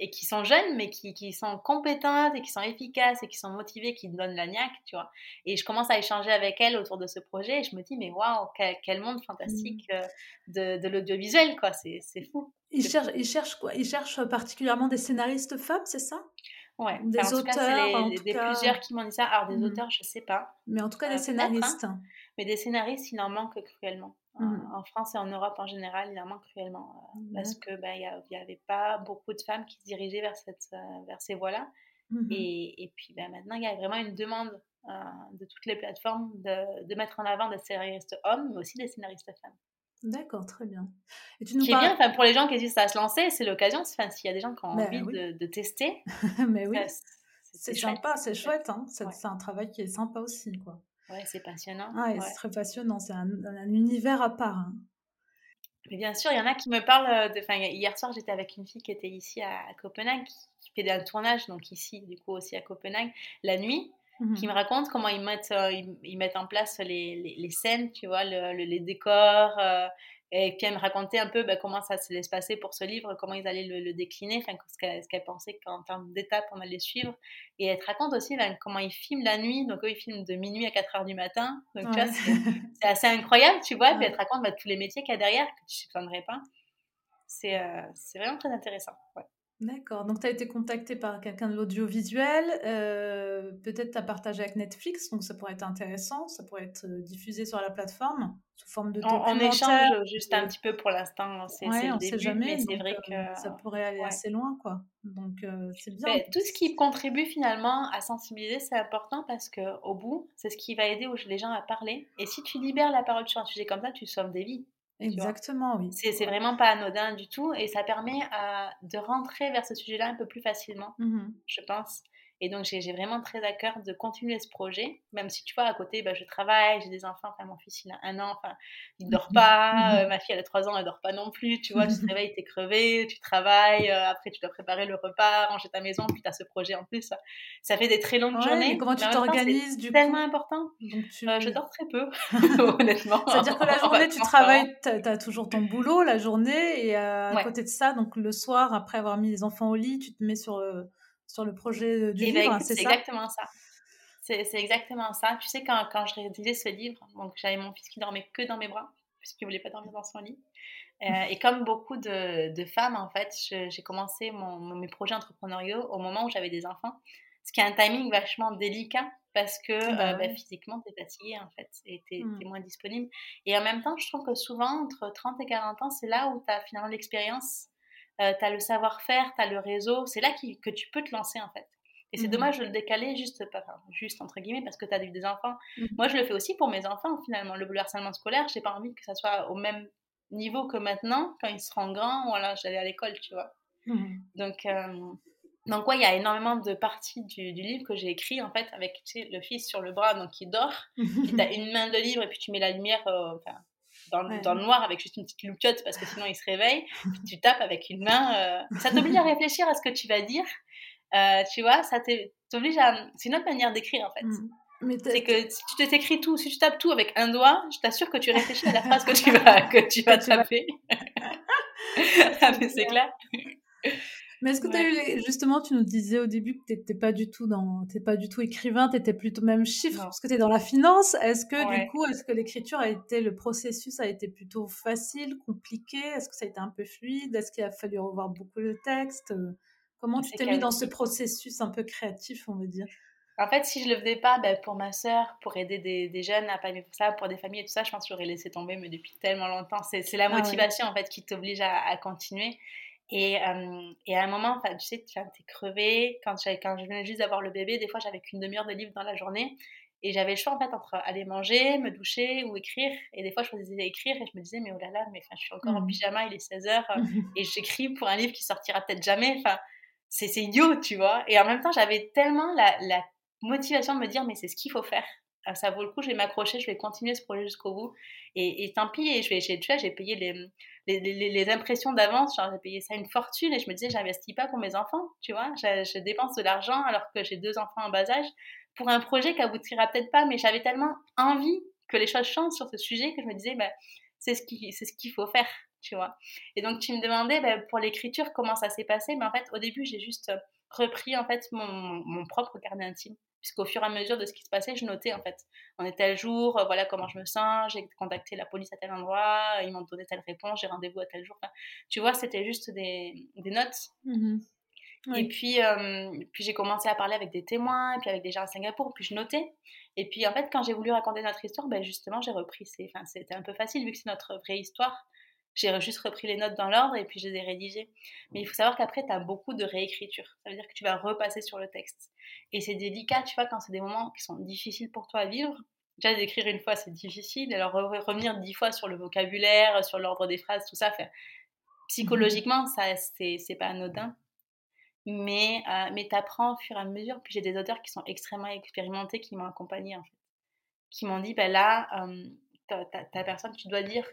et qui sont jeunes, mais qui, qui, sont compétentes et qui sont efficaces et qui sont motivées, qui donnent la niaque, tu vois. Et je commence à échanger avec elles autour de ce projet et je me dis, mais waouh, quel, quel, monde fantastique mmh. de, de l'audiovisuel, quoi. C'est fou. Ils cherchent, ils cherchent quoi? Ils cherchent particulièrement des scénaristes femmes, c'est ça? Ouais, des enfin, auteurs. Cas, les, des cas... plusieurs qui m'ont dit ça. Alors, des mmh. auteurs, je sais pas. Mais en tout cas, des euh, scénaristes. Hein. Mais des scénaristes, il en manque cruellement. Mmh. En France et en Europe en général, il en manque cruellement. Euh, mmh. Parce que ben, il n'y avait pas beaucoup de femmes qui se dirigeaient vers, cette, euh, vers ces voies-là. Mmh et, et, puis ben, maintenant, il y a vraiment une demande de toutes les plateformes de, de, mettre en avant des scénaristes hommes, mais aussi des scénaristes femmes. D'accord, très bien. Et tu nous qui est bien, pour les gens qui hésitent à se lancer, c'est l'occasion. S'il y a des gens qui ont ben envie de, de, tester, *laughs* mais oui, c'est sympa, c'est chouette. Hein. C'est un travail qui est sympa aussi, quoi. Ouais, c'est passionnant. Ah, c'est très passionnant. C'est un, univers à part. Hein. Mais bien sûr, il y en a qui me parlent de. Enfin, hier soir, j'étais avec une fille qui était ici à, Copenhague, qui, fait un tournage, donc ici, du coup, aussi à Copenhague, la nuit. Mmh qui me raconte comment ils mettent, euh, ils, mettent en place les, les, scènes, tu vois, le, les décors, euh, et puis elle me racontait un peu bah, comment ça s'est passé pour ce livre, comment ils allaient le, décliner, enfin, ce qu'elle qu pensait qu'en termes d'étapes on allait suivre. Et elle te raconte aussi comment ils filment la nuit, donc eux ils filment de minuit à 4 heures du matin. Donc tu vois, c'est assez incroyable, tu vois. Puis elle te raconte bah, tous les métiers qu'il y a derrière que tu ne soupçonnerais pas. C'est euh, vraiment très intéressant. Ouais. D'accord. Donc, tu as été contacté par quelqu'un de l'audiovisuel. Euh, peut-être tu as partagé avec Netflix, donc ça pourrait être intéressant. Ça pourrait être euh, diffusé sur la plateforme sous forme de documentaire. On, échange juste un petit peu pour l'instant. C'est ouais, on ne sait jamais. c'est vrai euh, que ça pourrait aller assez loin, quoi. Donc, c'est bien. Ben, tout ce qui contribue finalement à sensibiliser, c'est important parce que au bout, c'est ce qui va aider les gens à parler. Et si tu libères la parole sur un sujet comme ça, tu sauves des vies. Exactement, oui. C'est vraiment pas anodin du tout et ça permet de rentrer vers ce sujet-là un peu plus facilement, mmh je pense. Et donc, j'ai vraiment très à cœur de continuer ce projet, même si tu vois, à côté, bah, je travaille, j'ai des enfants. Enfin, mon fils, il a un an, enfin, il ne dort pas. Euh, ma fille, elle a trois ans, elle ne dort pas non plus. Tu vois, tu te réveilles, tu es crevé, tu travailles. Euh, après, tu dois préparer le repas, ranger ta maison, puis tu as ce projet en plus. Ça fait des très longues journées. comment tu t'organises du coup? C'est tellement important. Euh, je dors très peu, *laughs* *laughs* honnêtement. C'est-à-dire que la *laughs* journée, tu travailles, tu as, toujours ton boulot, la journée, et à côté de ça, donc le soir, après avoir mis les enfants au lit, tu te mets sur sur le projet du livre, c'est exactement ça. C'est exactement ça. Tu sais, quand, quand je réalisais ce livre, donc j'avais mon fils qui dormait que dans mes bras, puisqu'il ne voulait pas dormir dans son lit. Euh, *laughs* et comme beaucoup de, de femmes, en fait, j'ai commencé mon, mes projets entrepreneuriaux au moment où j'avais des enfants, ce qui est un timing vachement délicat parce que bah, euh, bah, physiquement, tu es fatiguée, en fait, et tu es, mmh. moins disponible. Et en même temps, je trouve que souvent, entre 30 et 40 ans, c'est là où tu as finalement l'expérience euh, tu as le savoir-faire, tu as le réseau, c'est là que tu peux te lancer en fait. Et c'est mmh dommage de le décaler juste, juste entre guillemets parce que tu as des enfants. Mmh Moi, je le fais aussi pour mes enfants finalement. Le harcèlement scolaire, j'ai pas envie que ça soit au même niveau que maintenant, quand ils seront grands, voilà, j'allais à l'école, tu vois. Mmh donc, euh, donc ouais, il y a énormément de parties du, livre que j'ai écrit en fait avec tu sais, le fils sur le bras, donc il dort. *laughs* puis tu as une main de livre et puis tu mets la lumière, euh, dans, le noir avec juste une petite loupiote parce que sinon il se réveille. tu tapes avec une main. Euh, ça t'oblige à réfléchir à ce que tu vas dire. Euh, tu vois, ça t'oblige à. C'est une autre manière d'écrire en fait. Mm. C'est que si tu t'écris tout, si tu tapes tout avec un doigt, je t'assure que tu réfléchis à la phrase que tu *laughs* vas, que tu vas taper. *laughs* ah, mais c'est clair. Mais est-ce que tu as eu, justement, tu nous disais au début que tu n'étais pas du tout dans, pas du tout écrivain, tu étais plutôt même chiffre, parce que tu es dans la finance. Est-ce que, du coup, est-ce que l'écriture a été, le processus a été plutôt facile, compliqué? Est-ce que ça a été un peu fluide? Est-ce qu'il a fallu revoir beaucoup le texte? Comment tu t'es mis dans ce processus un peu créatif, on va dire? En fait, si je le faisais pas, ben, pour ma sœur, pour aider des, des, jeunes à pas pour ça, pour des familles et tout ça, je pense que j'aurais laissé tomber, mais depuis tellement longtemps, c'est la ah motivation en fait qui t'oblige à, à, continuer. Et, et, à un moment, tu sais, tu es crevé. Quand, quand je venais juste d'avoir le bébé, des fois, j'avais qu'une demi-heure de livre dans la journée. Et j'avais le choix, en fait, entre aller manger, me doucher ou écrire. Et des fois, je choisissais écrire et je me disais, mais oh là là, mais je suis encore en mmh. pyjama, il est 16h *laughs* et j'écris pour un livre qui sortira peut-être jamais. Enfin, c'est idiot, tu vois. Et en même temps, j'avais tellement la, la motivation de me dire, mais c'est ce qu'il faut faire. Ah, ça vaut le coup, je vais m'accrocher, je vais continuer ce projet jusqu'au bout. Et, tant pis, je vais, j'ai payé les, les, impressions d'avance, j'ai payé ça une fortune et je me disais, j'investis pas pour mes enfants, tu vois, je, dépense de l'argent alors que j'ai deux enfants en bas âge pour un projet qui aboutira peut-être pas, mais j'avais tellement envie que les choses changent sur ce sujet que je me disais, bah, c'est ce qu'il ce qu'il faut faire, tu vois. Et donc, tu me demandais bah, pour l'écriture comment ça s'est passé, mais en fait, au début, j'ai juste repris en fait mon, mon propre carnet intime puisqu'au fur et à mesure de ce qui se passait, je notais en fait. On est tel jour, euh, voilà comment je me sens, j'ai contacté la police à tel endroit, ils m'ont donné telle réponse, j'ai rendez-vous à tel jour. tu vois, c'était juste des, des notes. Mmh et puis, euh, puis j'ai commencé à parler avec des témoins, et puis avec des gens à Singapour, puis je notais. Et puis en fait, quand j'ai voulu raconter notre histoire, ben justement, j'ai repris. Enfin, c'était un peu facile vu que c'est notre vraie histoire. J'ai juste repris les notes dans l'ordre et puis je les ai rédigées. Mais il faut savoir qu'après, tu as beaucoup de réécriture. Ça veut dire que tu vas repasser sur le texte. Et c'est délicat, tu vois, quand c'est des moments qui sont difficiles pour toi à vivre. Déjà, d'écrire une fois, c'est difficile. Alors, revenir dix fois sur le vocabulaire, sur l'ordre des phrases, tout ça, psychologiquement, ça, c'est pas anodin. Mais, euh, mais tu au fur et à mesure. Puis j'ai des auteurs qui sont extrêmement expérimentés qui m'ont accompagné, en fait. Qui m'ont dit, ben là, euh, ta, personne, tu dois dire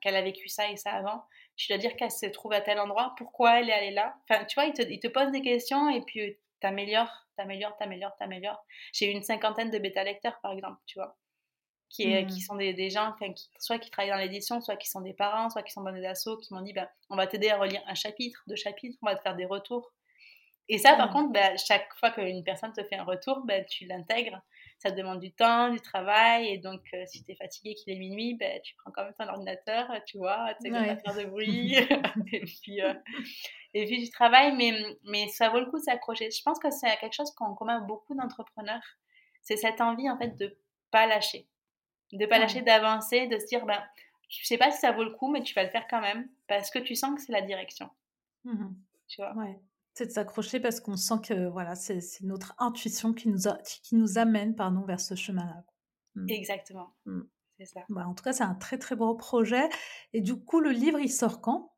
qu'elle a vécu ça et ça avant. Tu dois dire qu'elle se trouve à tel endroit, pourquoi elle est allée là? Enfin, tu vois, ils te, il te posent des questions et puis t'améliores, t'améliores, t'améliores, t'améliores. J'ai eu une cinquantaine de bêta-lecteurs, par exemple, tu vois, qui, qui mmh. sont des, des gens, qui, soit qui travaillent dans l'édition, soit qui sont des parents, soit qui sont dans des assos, qui m'ont dit, ben, on va t'aider à relire un chapitre, deux chapitres, on va te faire des retours. Et ça, par mmh. contre, ben, chaque fois qu'une personne te fait un retour, ben, tu l'intègres ça demande du temps, du travail. Et donc, euh, si tu es fatigué, qu'il est minuit, ben, tu prends quand même ton ordinateur, tu vois, tu sais, ouais. pas faire de bruit. *laughs* et, puis, euh, et puis, tu travailles, mais, mais ça vaut le coup de s'accrocher. Je pense que c'est quelque chose qu'ont commun beaucoup d'entrepreneurs. C'est cette envie, en fait, de pas lâcher. De pas lâcher, d'avancer, de se dire, ben, je sais pas si ça vaut le coup, mais tu vas le faire quand même parce que tu sens que c'est la direction. Mmh tu vois? Ouais. C'est de s'accrocher parce qu'on sent que voilà, c'est notre intuition qui nous, a, qui nous amène pardon, vers ce chemin-là. Mmh. Exactement. Mmh. C'est ça. Bah, en tout cas, c'est un très très beau projet. Et du coup, le livre, il sort quand?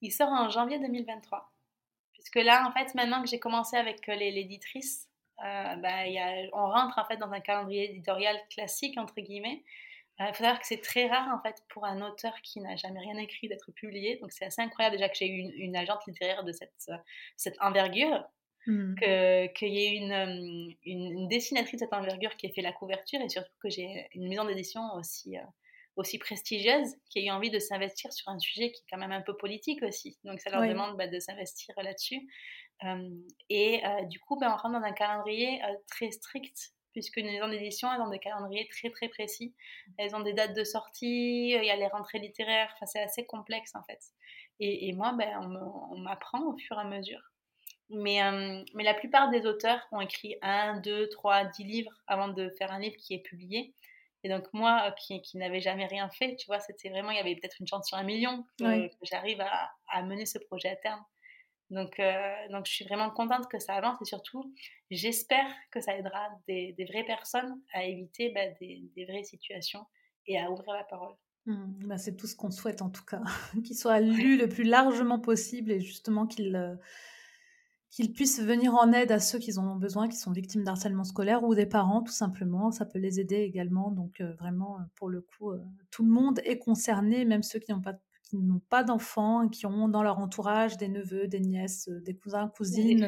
Il sort en janvier 2023. Puisque là, en fait, maintenant que j'ai commencé avec euh, l'éditrice, euh, bah, y a, on rentre en fait dans un calendrier éditorial classique, entre guillemets. Il faut savoir que c'est très rare en fait pour un auteur qui n'a jamais rien écrit d'être publié. Donc c'est assez incroyable déjà que j'ai eu une, agente littéraire de cette, cette envergure, mmh. qu'il y ait une, une, dessinatrice de cette envergure qui ait fait la couverture et surtout que j'ai une maison d'édition aussi, euh, aussi prestigieuse qui ait eu envie de s'investir sur un sujet qui est quand même un peu politique aussi. Donc ça leur demande bah, de s'investir là-dessus. et euh, du coup, bah, on rentre dans un calendrier euh, très strict puisque les maisons d'édition, elles ont des calendriers très très précis. Elles ont des dates de sortie, il y a les rentrées littéraires, enfin, c'est assez complexe en fait. Et, moi, ben, on m'apprend au fur et à mesure. Mais, euh, mais la plupart des auteurs ont écrit un, deux, trois, dix livres avant de faire un livre qui est publié. Et donc moi, euh, qui, qui n'avais jamais rien fait, tu vois, c'était vraiment, il y avait peut-être une chance sur un million que, j'arrive à, à, mener ce projet à terme. Donc, euh, donc, je suis vraiment contente que ça avance et surtout, j'espère que ça aidera des, vraies personnes à éviter bah, des, vraies situations et à ouvrir la parole. Mmh, bah c'est tout ce qu'on souhaite en tout cas, *laughs* qu'il soit lu le plus largement possible et justement qu'il euh, puisse venir en aide à ceux qui en ont besoin, qui sont victimes d'harcèlement scolaire ou des parents tout simplement. Ça peut les aider également. Donc euh, vraiment, pour le coup, tout le monde est concerné, même ceux qui n'ont pas qui n'ont pas d'enfants, qui ont dans leur entourage des neveux, des nièces, euh, des cousins, cousines,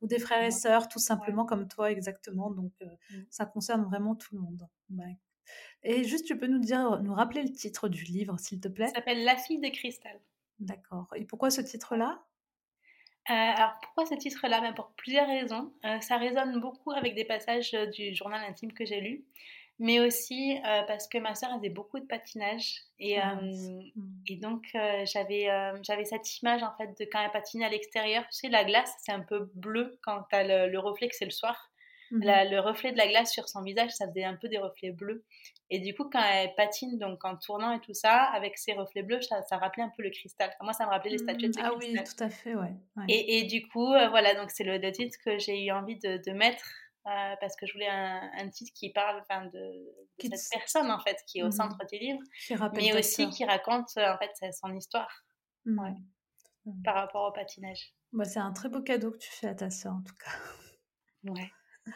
ou des frères et, sœurs, tout simplement comme toi exactement. Donc euh, mmh. ça concerne vraiment tout le monde. Et juste, tu peux nous dire, nous rappeler le titre du livre, s'il te plaît? Ça s'appelle La fille de cristal. D'accord. Et pourquoi ce titre-là? Euh, alors pourquoi ce titre-là? Ben, Pour plusieurs raisons. ça résonne beaucoup avec des passages du journal intime que j'ai lu mais aussi euh, parce que ma sœur faisait beaucoup de patinage et, ah, mmh. et donc euh, j'avais j'avais cette image en fait de quand elle patinait à l'extérieur. Tu sais la glace c'est un peu bleu quand tu as le, reflet que c'est le soir. Mmh le reflet de la glace sur son visage ça faisait un peu des reflets bleus. Et du coup quand elle patine donc en tournant et tout ça avec ses reflets bleus ça, ça rappelait un peu le cristal. Moi ça me rappelait les statuettes de ah oui tout à fait ouais, Et, et, du coup euh, voilà donc c'est le, le, titre que j'ai eu envie de, de mettre euh, parce que je voulais un, titre qui parle de, de cette personne en fait qui est au mmh centre du livre, mais aussi qui raconte en fait son histoire mmh. Mmh. par rapport au patinage. Bah, c'est un très beau cadeau que tu fais à ta soeur en tout cas. Ouais. *laughs*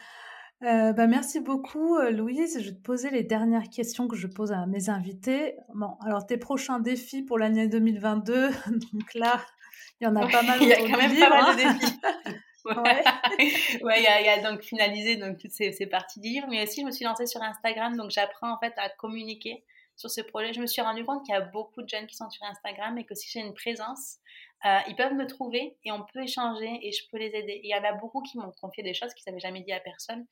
Euh, bah, merci beaucoup euh, Louise. Je vais te poser les dernières questions que je pose à mes invités. Bon, alors tes prochains défis pour l'année 2022, *laughs* donc là, il y en a pas mal. il y a quand même pas mal de hein. défis. *laughs* Ouais, *laughs* ouais, il y, a donc finalisé donc toutes ces, ces, parties du livre, mais aussi je me suis lancée sur Instagram, donc j'apprends en fait à communiquer sur ce projet. Je me suis rendu compte qu'il y a beaucoup de jeunes qui sont sur Instagram et que si j'ai une présence, euh, ils peuvent me trouver et on peut échanger et je peux les aider. Il y en a beaucoup qui m'ont confié des choses qu'ils n'avaient jamais dit à personne.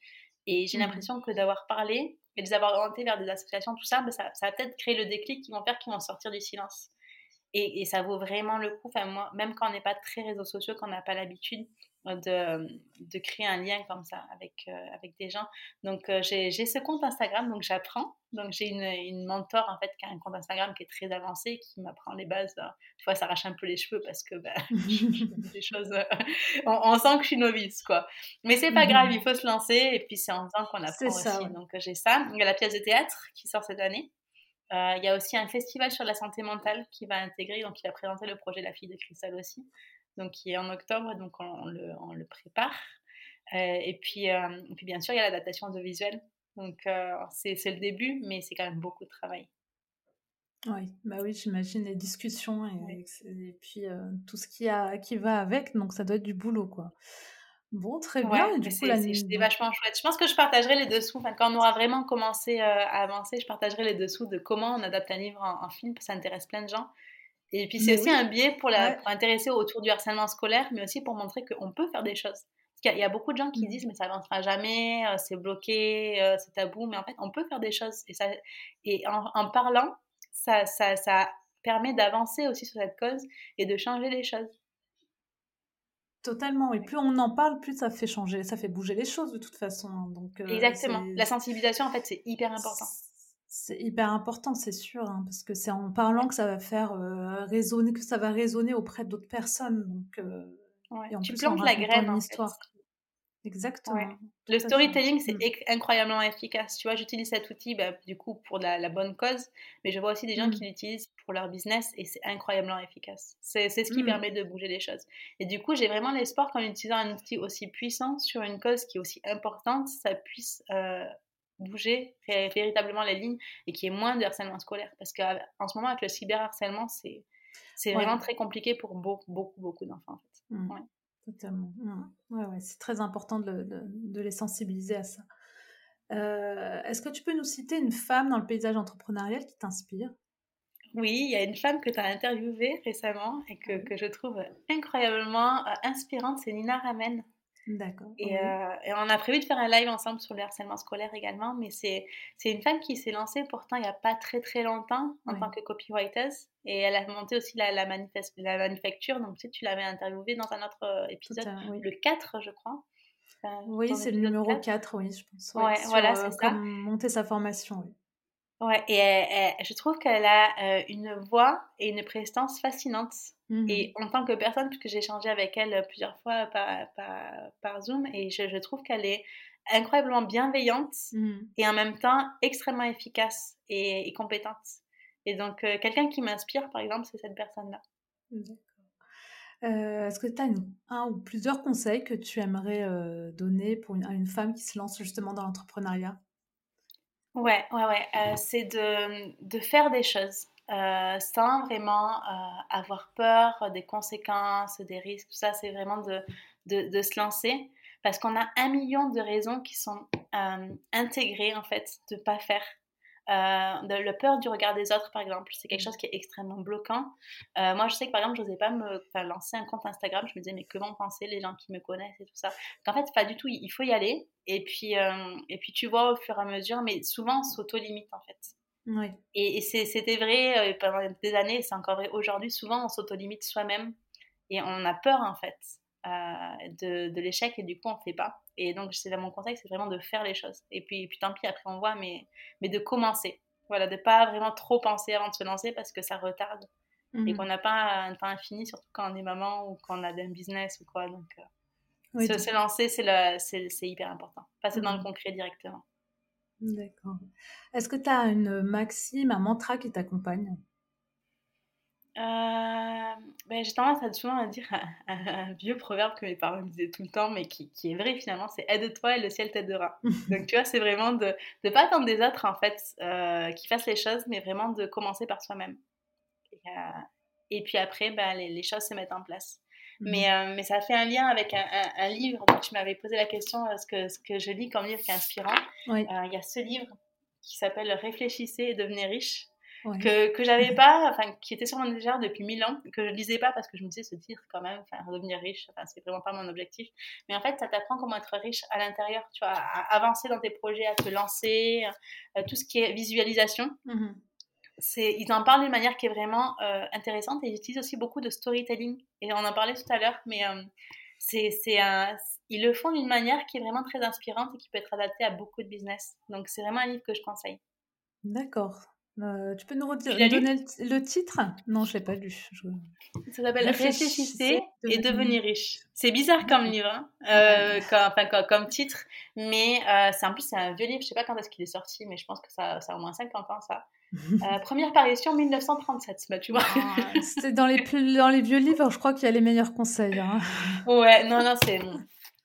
Et j'ai mmh. l'impression que d'avoir parlé et de les avoir orientés vers des associations, tout ça, ben ça, ça, va peut-être créer le déclic qui vont faire qu'ils vont sortir du silence. Et, et, ça vaut vraiment le coup. Enfin, moi, même quand on n'est pas très réseaux sociaux, quand on n'a pas l'habitude, de, de, créer un lien comme ça avec, euh, avec des gens. Donc, euh, j'ai ce compte Instagram, donc j'apprends. Donc j'ai une, une, mentor en fait qui a un compte Instagram qui est très avancé, qui m'apprend les bases. Des fois, ça arrache un peu les cheveux parce que bah, *laughs* des choses. Euh, on, sent que je suis novice, quoi. Mais c'est pas grave, il faut se lancer et puis c'est en faisant qu'on apprend aussi. Donc j'ai ça. Il y a la pièce de théâtre qui sort cette année. Euh, il y a aussi un festival sur la santé mentale qui va intégrer, donc il va présenter le projet La fille de cristal aussi, donc qui est en octobre, donc on, le, on le, prépare. Euh, et, puis, et puis bien sûr, il y a l'adaptation de visuel donc, euh, c'est le début, mais c'est quand même beaucoup de travail. Oui, bah oui, j'imagine les discussions et, puis euh, tout ce qui, a, qui va avec, donc ça doit être du boulot, quoi. Bon, très bien. c'est vachement chouette. Je pense que je partagerai les dessous. Enfin, quand on aura vraiment commencé euh, à avancer, je partagerai les dessous de comment on adapte un livre en, film, parce que ça intéresse plein de gens. Et puis, c'est aussi un biais pour, la, pour intéresser autour du harcèlement scolaire, mais aussi pour montrer qu'on peut faire des choses. Il y a beaucoup de gens qui mmh. disent mais ça avancera jamais, euh, c'est bloqué, euh, c'est tabou, mais en fait on peut faire des choses et, ça, et en, parlant, ça, ça, ça permet d'avancer aussi sur cette cause et de changer les choses. Totalement, et plus on en parle, plus ça fait changer, ça fait bouger les choses de toute façon. Donc, euh, Exactement, la sensibilisation en fait c'est hyper important. C'est hyper important, c'est sûr, hein, parce que c'est en parlant que ça va faire résonner, que ça va résonner auprès d'autres personnes. Donc, et en tu plantes la graine en histoire. Exactement. Le storytelling, c'est mmh. incroyablement efficace. Tu vois, j'utilise cet outil bah, du coup pour la, bonne cause, mais je vois aussi des gens mmh. qui l'utilisent pour leur business et c'est incroyablement efficace. C'est ce qui mmh. permet de bouger les choses. Et du coup, j'ai vraiment l'espoir qu'en utilisant un outil aussi puissant sur une cause qui est aussi importante, ça puisse euh, bouger véritablement les lignes et qu'il y ait moins de harcèlement scolaire. Parce qu'en ce moment, avec le cyberharcèlement, c'est c'est vraiment très compliqué pour beaucoup, beaucoup, beaucoup d'enfants en fait. Ouais. Totalement. Ouais, ouais, c'est très important de, de, les sensibiliser à ça. Euh, est-ce que tu peux nous citer une femme dans le paysage entrepreneurial qui t'inspire? Oui, il y a une femme que tu as interviewée récemment et que, que je trouve incroyablement euh, inspirante, c'est Nina Ramen. D'accord. Et, euh, et, on a prévu de faire un live ensemble sur le harcèlement scolaire également, mais c'est une femme qui s'est lancée pourtant il n'y a pas très très longtemps en tant que copywriter. Et elle a monté aussi la, la, la manufacture, donc tu, sais, tu l'avais interviewée dans un autre euh, épisode, le 4 je crois. oui, c'est le numéro 4. oui, je pense. Ouais, voilà, euh, c'est ça. Monter sa formation, oui. Ouais, et je trouve qu'elle a une voix et une prestance fascinante. Mmh et en tant que personne, puisque j'ai échangé avec elle plusieurs fois par, par, par Zoom, et je, je trouve qu'elle est incroyablement bienveillante mmh et en même temps extrêmement efficace et, compétente. Et donc, quelqu'un qui m'inspire, par exemple, c'est cette personne-là. D'accord. Euh, Est-ce que tu as un ou plusieurs conseils que tu aimerais donner pour une, à une femme qui se lance justement dans l'entrepreneuriat? Ouais, ouais, ouais. Euh, c'est de, de, faire des choses euh, sans vraiment euh, avoir peur des conséquences, des risques, tout ça. C'est vraiment de, de, de, se lancer parce qu'on a un million de raisons qui sont intégrées en fait de pas faire. Euh, de, le peur du regard des autres, par exemple, c'est quelque chose qui est extrêmement bloquant. Euh, moi, je sais que par exemple, je n'osais pas me lancer un compte Instagram. Je me disais, mais que vont penser les gens qui me connaissent et tout ça? En fait, pas du tout. Il faut y aller. Et puis, euh, et puis tu vois au fur et à mesure, mais souvent, on s'auto-limite en fait. Oui. Et, et c'était vrai pendant des années, c'est encore vrai aujourd'hui. Souvent, on s'auto-limite soi-même et on a peur en fait. de, de l'échec et du coup on ne fait pas. Et donc, c'est mon conseil, c'est vraiment de faire les choses. Et puis, puis tant pis, après on voit, mais, mais de commencer. Voilà, de pas vraiment trop penser avant de se lancer parce que ça retarde. Et mhm. qu'on n'a pas un temps infini, surtout quand on est maman ou quand on a un business ou quoi. Donc, euh, se, lancer, c'est hyper important. Passer dans le mhm. concret directement. D'accord. Est-ce que tu as une maxime, un mantra qui t'accompagne? Euh, ben, j'ai tendance à souvent à dire un, vieux proverbe que mes parents me disaient tout le temps, mais qui, qui est vrai finalement, c'est aide-toi et le ciel t'aidera. *laughs* Donc tu vois, c'est vraiment de ne pas attendre des autres en fait euh, qui fassent les choses, mais vraiment de commencer par soi-même. Et, euh, puis après, ben, les, les, choses se mettent en place. Mmh. Mais, mais ça fait un lien avec un, un, livre tu m'avais posé la question, ce que, ce que je lis comme livre qui est inspirant. Il y a ce livre qui s'appelle Réfléchissez et devenez riche que, que j'avais pas, enfin, qui était sur mon déjà depuis mille ans, que je lisais pas parce que je me disais se dire quand même, enfin, redevenir riche, enfin, c'est vraiment pas mon objectif. Mais en fait, ça t'apprend comment être riche à l'intérieur, tu vois, à avancer dans tes projets, à te lancer, euh, tout ce qui est visualisation. Mmh c'est, ils en parlent d'une manière qui est vraiment euh, intéressante et ils utilisent aussi beaucoup de storytelling. Et on en parlait tout à l'heure, mais euh, c'est, ils le font d'une manière qui est vraiment très inspirante et qui peut être adaptée à beaucoup de business. Donc c'est vraiment un livre que je conseille. D'accord. Euh, tu peux nous donner le, titre? Non, je l'ai pas lu. Ça s'appelle Réfléchissez et devenir riche. C'est bizarre comme livre, hein. euh, comme, comme, titre, mais euh, c'est en plus c'est un vieux livre. Je sais pas quand est-ce qu'il est sorti, mais je pense que ça, ça a au moins 50 ans ça. *laughs* première parution 1937, bah, tu vois. Ah, c'est dans les, dans les vieux livres, je crois qu'il y a les meilleurs conseils. Hein. Ouais, non, non, c'est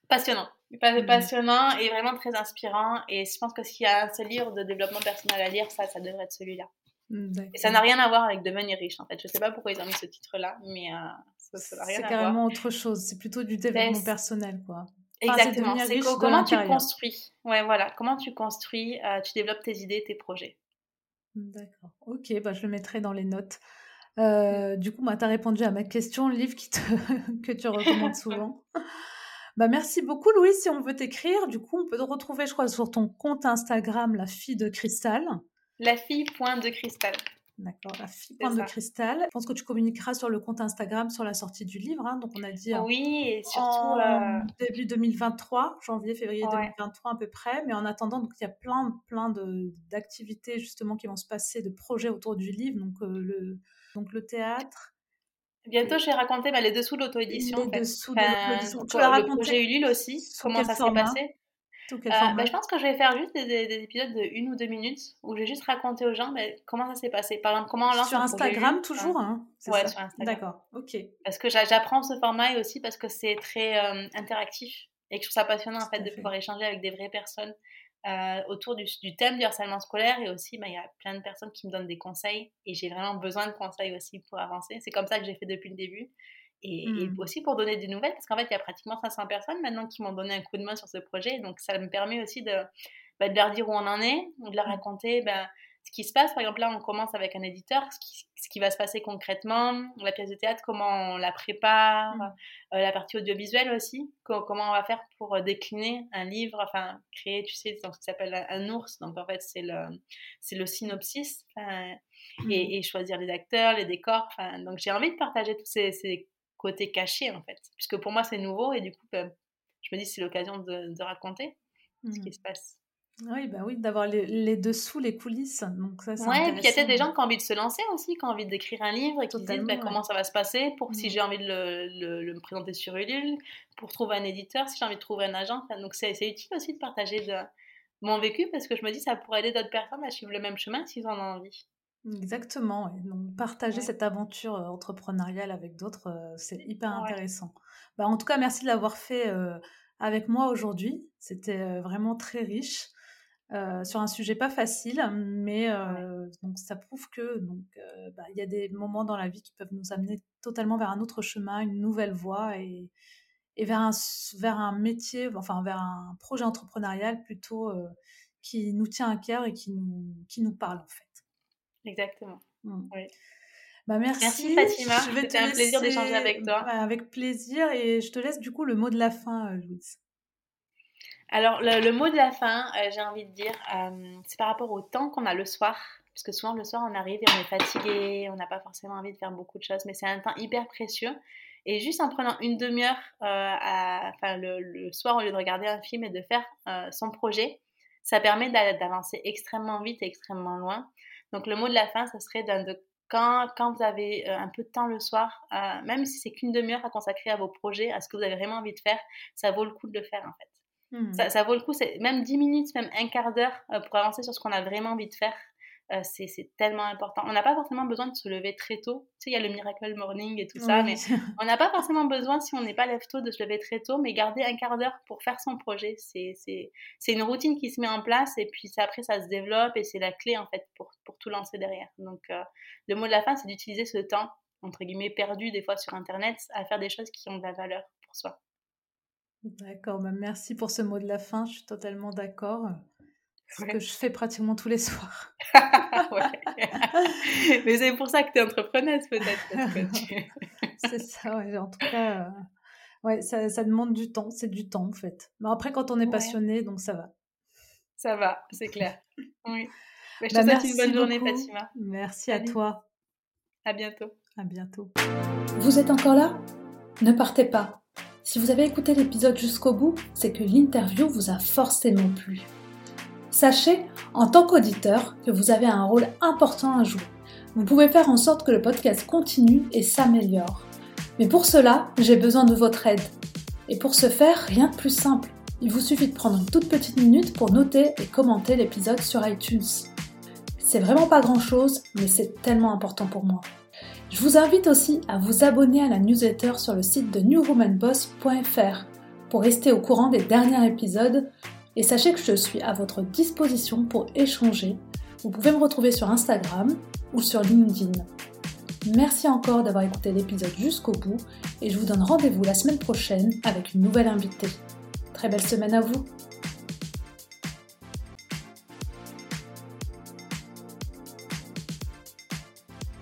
passionnant. Mmh. passionnant et vraiment très inspirant. Et je pense que s'il y a un seul livre de développement personnel à lire, ça, ça devrait être celui-là. Mmh, et ça n'a rien à voir avec devenir riche, en fait. Je sais pas pourquoi ils ont mis ce titre-là, mais euh, ça n'a rien à voir. C'est carrément autre chose. C'est plutôt du développement personnel, quoi. Exactement. C'est comment tu construis? Ouais, voilà. Comment tu construis, euh, tu développes tes idées, tes projets? D'accord. Ok, bah, je le mettrai dans les notes. Euh, du coup, bah, tu as répondu à ma question, le livre qui te... *laughs* que tu recommandes souvent. *laughs* Bah, merci beaucoup, Louise. Si on veut t'écrire, du coup, on peut te retrouver, je crois, sur ton compte Instagram, la fille de cristal. La fille point de cristal. D'accord, la fille point de cristal. Je pense que tu communiqueras sur le compte Instagram sur la sortie du livre. Hein. donc, on a dit. Oui, et surtout. En euh, début 2023, janvier, février 2023 à peu près. Mais en attendant, donc, il y a plein, plein d'activités justement qui vont se passer, de projets autour du livre. Donc, euh, le, donc le théâtre, Bientôt, je vais raconter bah, les dessous de l'auto-édition. Les dessous de l'auto-édition. Tu vas raconter Le projet Ulule aussi, comment ça s'est passé. Euh, bah, je pense que je vais faire juste des, épisodes de une ou deux minutes où je vais juste raconter aux gens bah, comment ça s'est passé. Par exemple, comment on lance Sur Instagram toujours hein, Ouais, sur Instagram. D'accord, ok. Parce que j'apprends ce format et aussi parce que c'est très euh, interactif et que je trouve ça passionnant en fait de pouvoir échanger avec des vraies personnes euh, autour du, thème du harcèlement scolaire et aussi bah, il y a plein de personnes qui me donnent des conseils et j'ai vraiment besoin de conseils aussi pour avancer. C'est comme ça que j'ai fait depuis le début et, mmh. aussi pour donner des nouvelles parce qu'en fait il y a pratiquement 500 personnes maintenant qui m'ont donné un coup de main sur ce projet donc ça me permet aussi de, bah, de leur dire où on en est, de leur mmh. raconter ben, ce qui se passe. Par exemple, là, on commence avec un éditeur, ce qui, ce qui va se passer concrètement, la pièce de théâtre, comment on la prépare, mmh. euh, la partie audiovisuelle aussi, comment on va faire pour euh, décliner un livre, enfin, créer, tu sais, ce qui s'appelle un, ours. Donc, en fait, c'est le, synopsis mmh. et, choisir les acteurs, les décors. Donc, j'ai envie de partager tous ces, côtés cachés, en fait, puisque pour moi, c'est nouveau et du coup, ben, je me dis c'est l'occasion de, raconter ce qui mmh. se passe. Oui, bah oui, d'avoir les, dessous, les coulisses. Donc ça, ouais, et puis il y a peut-être des gens qui ont envie de se lancer aussi, qui ont envie d'écrire un livre et qui se disent bah, comment ça va se passer pour si mmh. j'ai envie de le, le, me présenter sur Ulule, pour trouver un éditeur, si j'ai envie de trouver un agent. donc c'est utile aussi de partager de, mon vécu parce que je me dis ça pourrait aider d'autres personnes à suivre le même chemin s'ils en ont envie. Exactement. Donc partager cette aventure euh, entrepreneuriale avec d'autres, euh, c'est hyper intéressant. Bah, en tout cas, merci de l'avoir fait euh, avec moi aujourd'hui. C'était vraiment très riche. Euh, sur un sujet pas facile, mais euh, donc ça prouve que donc euh, bah, il y a des moments dans la vie qui peuvent nous amener totalement vers un autre chemin, une nouvelle voie et, et vers un vers un métier, enfin vers un projet entrepreneurial plutôt qui nous tient à cœur et qui nous qui nous parle en fait. Exactement. Mmh. Bah merci. merci Fatima. C'était un plaisir d'échanger avec toi. avec plaisir et je te laisse du coup le mot de la fin, Louise. Alors, le, mot de la fin, euh, j'ai envie de dire, euh, c'est par rapport au temps qu'on a le soir. Parce que souvent, le soir, on arrive et on est fatigué, on n'a pas forcément envie de faire beaucoup de choses, mais c'est un temps hyper précieux. Et juste en prenant une demi-heure euh, enfin, le, soir, au lieu de regarder un film et de faire son projet, ça permet d'avancer extrêmement vite et extrêmement loin. Donc, le mot de la fin, ce serait de, quand, quand, vous avez un peu de temps le soir, même si c'est qu'une demi-heure à consacrer à vos projets, à ce que vous avez vraiment envie de faire, ça vaut le coup de le faire en fait. Mmh. Ça, vaut le coup, c'est même 10 minutes, même un quart d'heure euh, pour avancer sur ce qu'on a vraiment envie de faire. Euh, c'est tellement important. On n'a pas forcément besoin de se lever très tôt. Tu sais, il y a le Miracle Morning et tout ça, mais *laughs* on n'a pas forcément besoin, si on n'est pas lève tôt, de se lever très tôt, mais garder un quart d'heure pour faire son projet. C'est une routine qui se met en place et puis après, ça se développe et c'est la clé, en fait, pour, pour tout lancer derrière. Donc, euh, le mot de la fin, c'est d'utiliser ce temps, entre guillemets, perdu des fois sur Internet, à faire des choses qui ont de la valeur pour soi. D'accord, bah, merci pour ce mot de la fin, je suis totalement d'accord. C'est ce que je fais pratiquement tous les soirs. *laughs* Mais c'est pour ça que tu es entrepreneuse peut-être. *laughs* c'est ça, ouais. en tout cas, euh, ouais, ça, ça, demande du temps, c'est du temps en fait. Mais après, quand on est passionné, donc ça va. Ça va, c'est clair. Oui. je te bah, souhaite une bonne journée, Fatima. Merci à toi. À bientôt. À bientôt. Vous êtes encore là? Ne partez pas. Si vous avez écouté l'épisode jusqu'au bout, c'est que l'interview vous a forcément plu. Sachez, en tant qu'auditeur, que vous avez un rôle important à jouer. Vous pouvez faire en sorte que le podcast continue et s'améliore. Mais pour cela, j'ai besoin de votre aide. Et pour ce faire, rien de plus simple. Il vous suffit de prendre une toute petite minute pour noter et commenter l'épisode sur iTunes. C'est vraiment pas grand chose, mais c'est tellement important pour moi. Je vous invite aussi à vous abonner à la newsletter sur le site de newwomanboss.fr pour rester au courant des derniers épisodes et sachez que je suis à votre disposition pour échanger. Vous pouvez me retrouver sur Instagram ou sur LinkedIn. Merci encore d'avoir écouté l'épisode jusqu'au bout et je vous donne rendez-vous la semaine prochaine avec une nouvelle invitée. Très belle semaine à vous